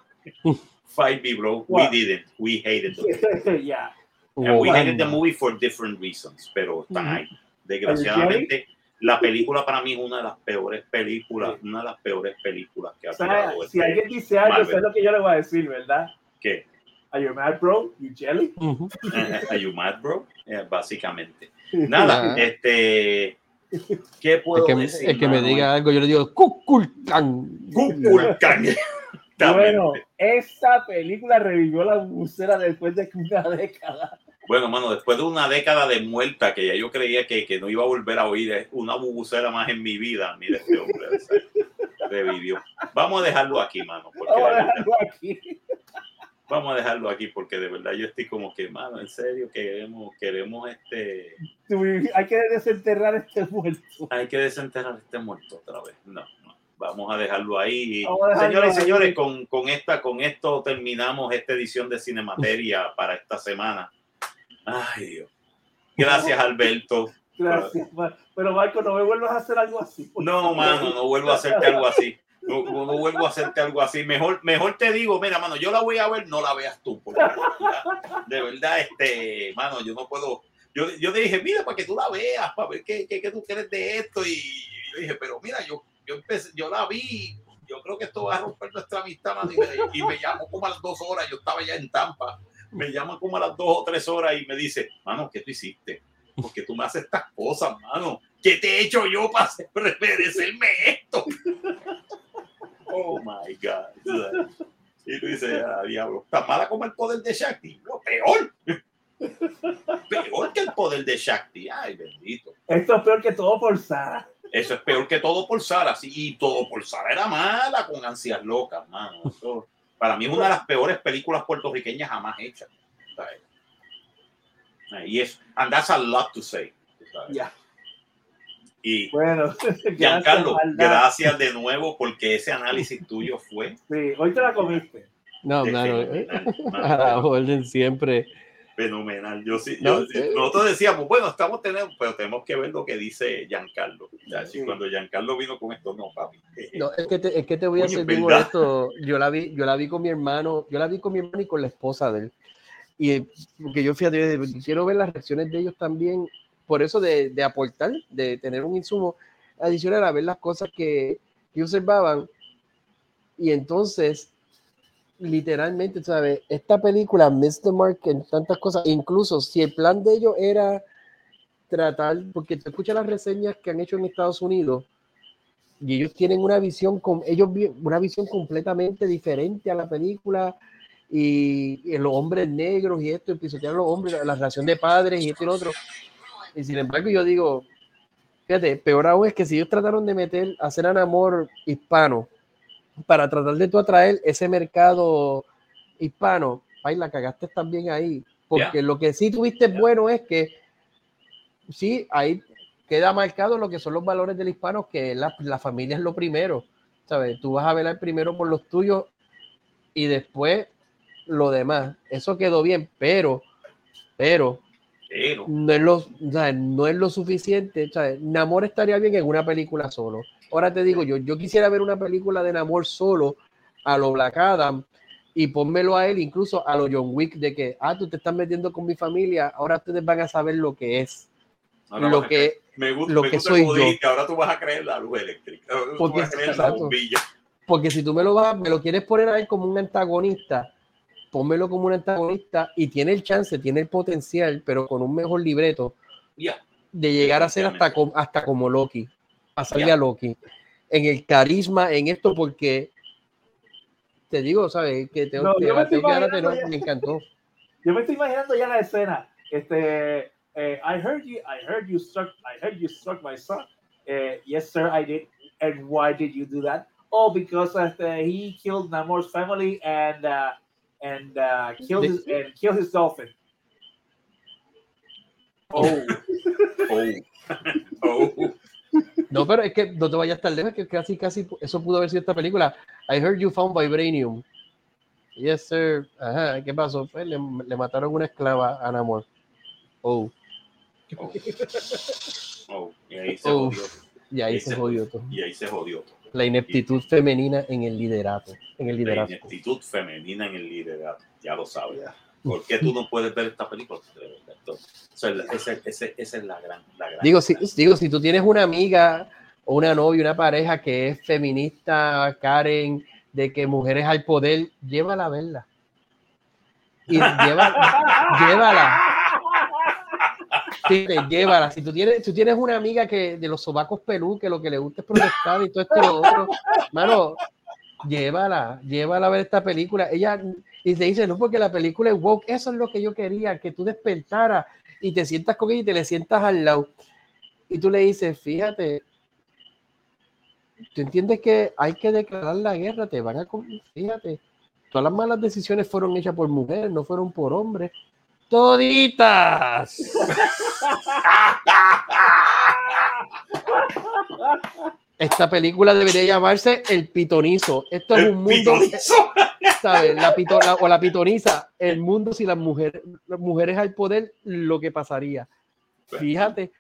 [laughs] Fight me, bro. We didn't. We hated it. yeah. And we hated the movie for different reasons, pero están ahí. Desgraciadamente, la película para mí es una de las peores películas, una de las peores películas que ha tirado. Si alguien dice algo, eso es lo que yo le voy a decir, ¿verdad? ¿Qué? Are you mad, bro? You jelly? [laughs] Are you mad, bro? Eh, básicamente. [laughs] Nada, este. ¿Qué puedo el que, decir? El que me diga algo, yo le digo Kukulkan. Kukulkan. [laughs] bueno, esta película revivió la bucera después de una década. Bueno, mano, después de una década de muerta que ya yo creía que, que no iba a volver a oír una bubucera más en mi vida, mire este hombre revivió. Vamos a dejarlo aquí, mano. Vamos a dejarlo aquí vamos a dejarlo aquí porque de verdad yo estoy como que, mano, en serio, queremos, queremos este... Hay que desenterrar este muerto. Hay que desenterrar este muerto otra vez. No, no. Vamos a dejarlo ahí. Señoras y señores, con, con, esta, con esto terminamos esta edición de Cinemateria para esta semana. Ay, Dios. Gracias, Alberto. Gracias, pero Marco, no me vuelvas a hacer algo así. No, mano, no vuelvo a hacerte algo así no, no, vuelvo a hacerte algo así. Mejor, mejor te digo, mira, mano, yo la voy a ver, no la veas tú. Porque de verdad, este, mano, yo no puedo. Yo, yo te dije, mira, para que tú la veas, para ver qué, qué, qué tú quieres de esto. Y yo dije, pero mira, yo, yo, empecé, yo la vi, yo creo que esto va a romper nuestra amistad, mano, y, me, y me llamó como a las dos horas, yo estaba ya en Tampa. Me llama como a las dos o tres horas y me dice, mano, ¿qué tú hiciste? Porque tú me haces estas cosas, mano. ¿Qué te he hecho yo para merecerme esto? [laughs] Oh my God. Y tú dices, ah, diablo, ¿tan mala como el poder de Shakti? No, peor. Peor que el poder de Shakti. Ay, bendito. Esto es peor que todo por Sara. Eso es peor que todo por Sara. Sí, y todo por Sara era mala con ansias locas, mano. Para mí es una de las peores películas puertorriqueñas jamás hechas. Y es, and that's a lot to say. Ya. Y bueno, [laughs] Giancarlo, gracias de nuevo porque ese análisis tuyo fue. Sí, hoy te la comiste. No, [laughs] no, [laughs] a la orden siempre. Fenomenal. Yo sí, nosotros decíamos, bueno, estamos teniendo, pero tenemos que ver lo que dice Giancarlo. Ya, Cuando Giancarlo vino con esto, no, papi. No, es que te, es que te voy a hacer bien esto. Yo la vi, yo la vi con mi hermano, yo la vi con mi hermano y con la esposa de él. Y porque yo fíjate, quiero ver las reacciones de ellos también por eso de, de, aportar, de tener un insumo adicional a ver las cosas que, que observaban. Y entonces, literalmente, ¿sabes? Esta película, Mr. Mark, en tantas cosas, incluso si el plan de ellos era tratar, porque te escuchas las reseñas que han hecho en Estados Unidos, y ellos tienen una visión, con, ellos una visión completamente diferente a la película, y, y los hombres negros y esto, y los hombres, la relación de padres y esto y lo otro. Y sin embargo, yo digo, fíjate, peor aún es que si ellos trataron de meter, hacer un amor hispano para tratar de tú atraer ese mercado hispano, ay, la cagaste también ahí. Porque lo que sí tuviste bueno es que sí, ahí queda marcado lo que son los valores del hispano, que la, la familia es lo primero. ¿Sabes? Tú vas a velar primero por los tuyos y después lo demás. Eso quedó bien, pero, pero no es lo, no es lo suficiente. Namor estaría bien en una película solo. Ahora te digo yo, yo quisiera ver una película de Namor solo a lo Black Adam y pónmelo a él, incluso a lo John Wick, de que, ah, tú te estás metiendo con mi familia, ahora ustedes van a saber lo que es. lo que, me gusta, lo que soy yo. ahora tú vas a creer la luz eléctrica. Porque, la bombilla. porque si tú me lo vas, me lo quieres poner a él como un antagonista, pónmelo como un antagonista y tiene el chance, tiene el potencial, pero con un mejor libreto de llegar a ser hasta, hasta como Loki, a salir a Loki. En el carisma, en esto, porque te digo, ¿sabes? Que te, no, te, me, me encantó. Yo me estoy imaginando ya la escena. Este, eh, I heard you, I heard you struck, I heard you struck my son. Uh, yes, sir, I did. And why did you do that? Oh, because uh, he killed Namor's family and uh, and uh, kill his and kill his dolphin. Oh. oh. [laughs] oh. [laughs] [laughs] No, pero es que no te vayas tan lejos, que casi, casi eso pudo haber sido esta película. I heard you found vibranium. Yes, sir. Ajá, ¿qué pasó? Pues le, le mataron una esclava a Namor. Oh. Oh. Oh, y ahí se jodió. Y ahí, se, jodió todo. Y ahí se jodió todo. La ineptitud femenina en el liderato. En el liderazgo. La ineptitud femenina en el liderato. Ya lo sabes. ¿Por qué tú no puedes ver esta película? esa, es la gran, digo, si, digo, si tú tienes una amiga o una novia, una pareja que es feminista, Karen, de que mujeres al poder, llévala a verla. Y llévala. [laughs] llévala. Sí, llévala. Si tú tienes, tú tienes una amiga que de los sobacos pelú, que lo que le gusta es protestar y todo esto y lo otro, mano, llévala, llévala a ver esta película. Ella y te dice, no, porque la película es woke, eso es lo que yo quería, que tú despertaras y te sientas con ella y te le sientas al lado. Y tú le dices, fíjate, tú entiendes que hay que declarar la guerra, te van a... Fíjate, todas las malas decisiones fueron hechas por mujeres, no fueron por hombres. Toditas. [laughs] Esta película debería llamarse El Pitonizo. Esto es un mundo. [laughs] ¿Sabes? La, o la pitoniza. El mundo si las mujeres, las mujeres al poder, lo que pasaría. Fíjate.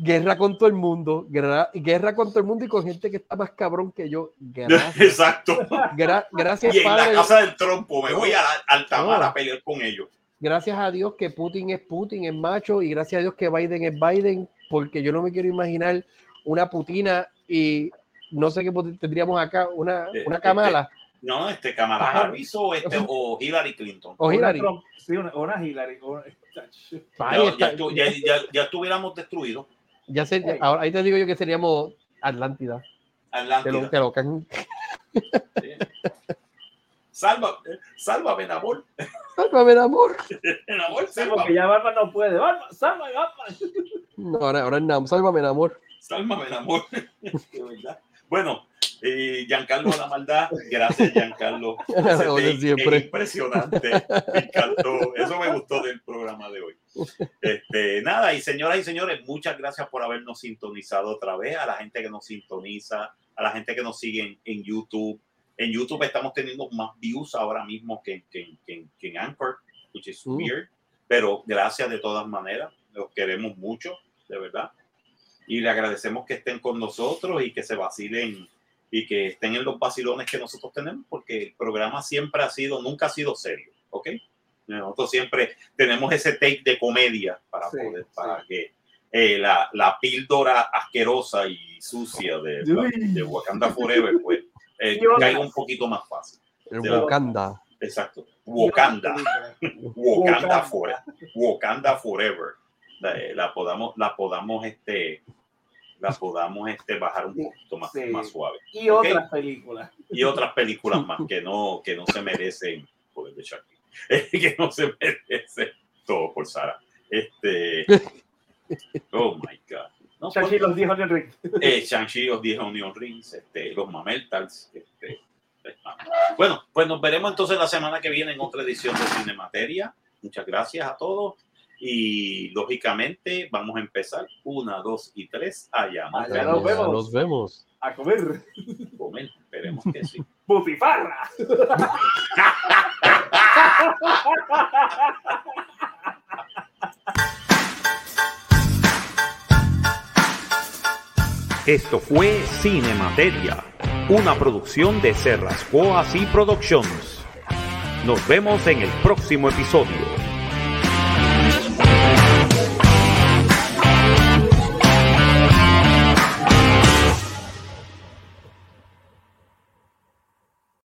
guerra, con todo el mundo. Guerra, guerra con todo el mundo y con gente que está más cabrón que yo. [laughs] Exacto. gracias, y en la casa del trompo me voy a Altamar a pelear con ellos. Gracias a Dios que Putin es Putin, es macho, y gracias a Dios que Biden es Biden, porque yo no me quiero imaginar una putina y no sé qué tendríamos acá, una, eh, una Kamala. Este, no, este Kamala Harris o, este, o Hillary Clinton. O Hillary. Sí, una, Hillary. [laughs] ya, ya, estuviéramos destruidos. Ya sé, ahora ahí te digo yo que seríamos Atlántida. Atlántida. Te lo, te Salva, sálvame, amor. Sálvame, amor. amor, Porque ya Batman no puede. Batman, sálvame, Batman. No, ahora, ahora es Sálvame, amor. Sálvame, amor. [laughs] bueno, eh, Giancarlo La Maldad, gracias Giancarlo. [laughs] siempre. impresionante, me encantó, eso me gustó del programa de hoy. Este, nada, y señoras y señores, muchas gracias por habernos sintonizado otra vez, a la gente que nos sintoniza, a la gente que nos sigue en, YouTube. En YouTube estamos teniendo más views ahora mismo que, que, que, en Anchor, which is uh. weird, pero gracias de todas maneras, los queremos mucho, de verdad y le agradecemos que estén con nosotros y que se vacilen y que estén en los vacilones que nosotros tenemos, porque el programa siempre ha sido, nunca ha sido serio, ¿ok? Nosotros siempre tenemos ese take de comedia para poder, para que eh, la, la, píldora asquerosa y sucia de, de Wakanda Forever, pues, eh, [laughs] caiga un poquito más fácil. El Wakanda. exacto. [laughs] Wakanda. Wakanda Forever. Wakanda Forever. La, eh, la podamos, la podamos, este, la podamos este, bajar un poquito más, más suave. Y otras películas. Y otras películas más que no, que no se merecen por el de [laughs] que no se merecen todo por Sara. Este, oh my God. No, Shang-Chi los 10 Onion Rings. Eh, Shang-Chi los 10 Onion Rings, este, los Mameltals. Este, bueno, pues nos veremos entonces la semana que viene en otra edición de Cinemateria. Muchas gracias a todos. Y lógicamente vamos a empezar. Una, dos y tres. Allá. Allá nos vemos. Nos vemos. A comer. Comer, esperemos que sí. [laughs] ¡Putifarra! Esto fue Cinemateria, una producción de Serrascoa y Productions. Nos vemos en el próximo episodio.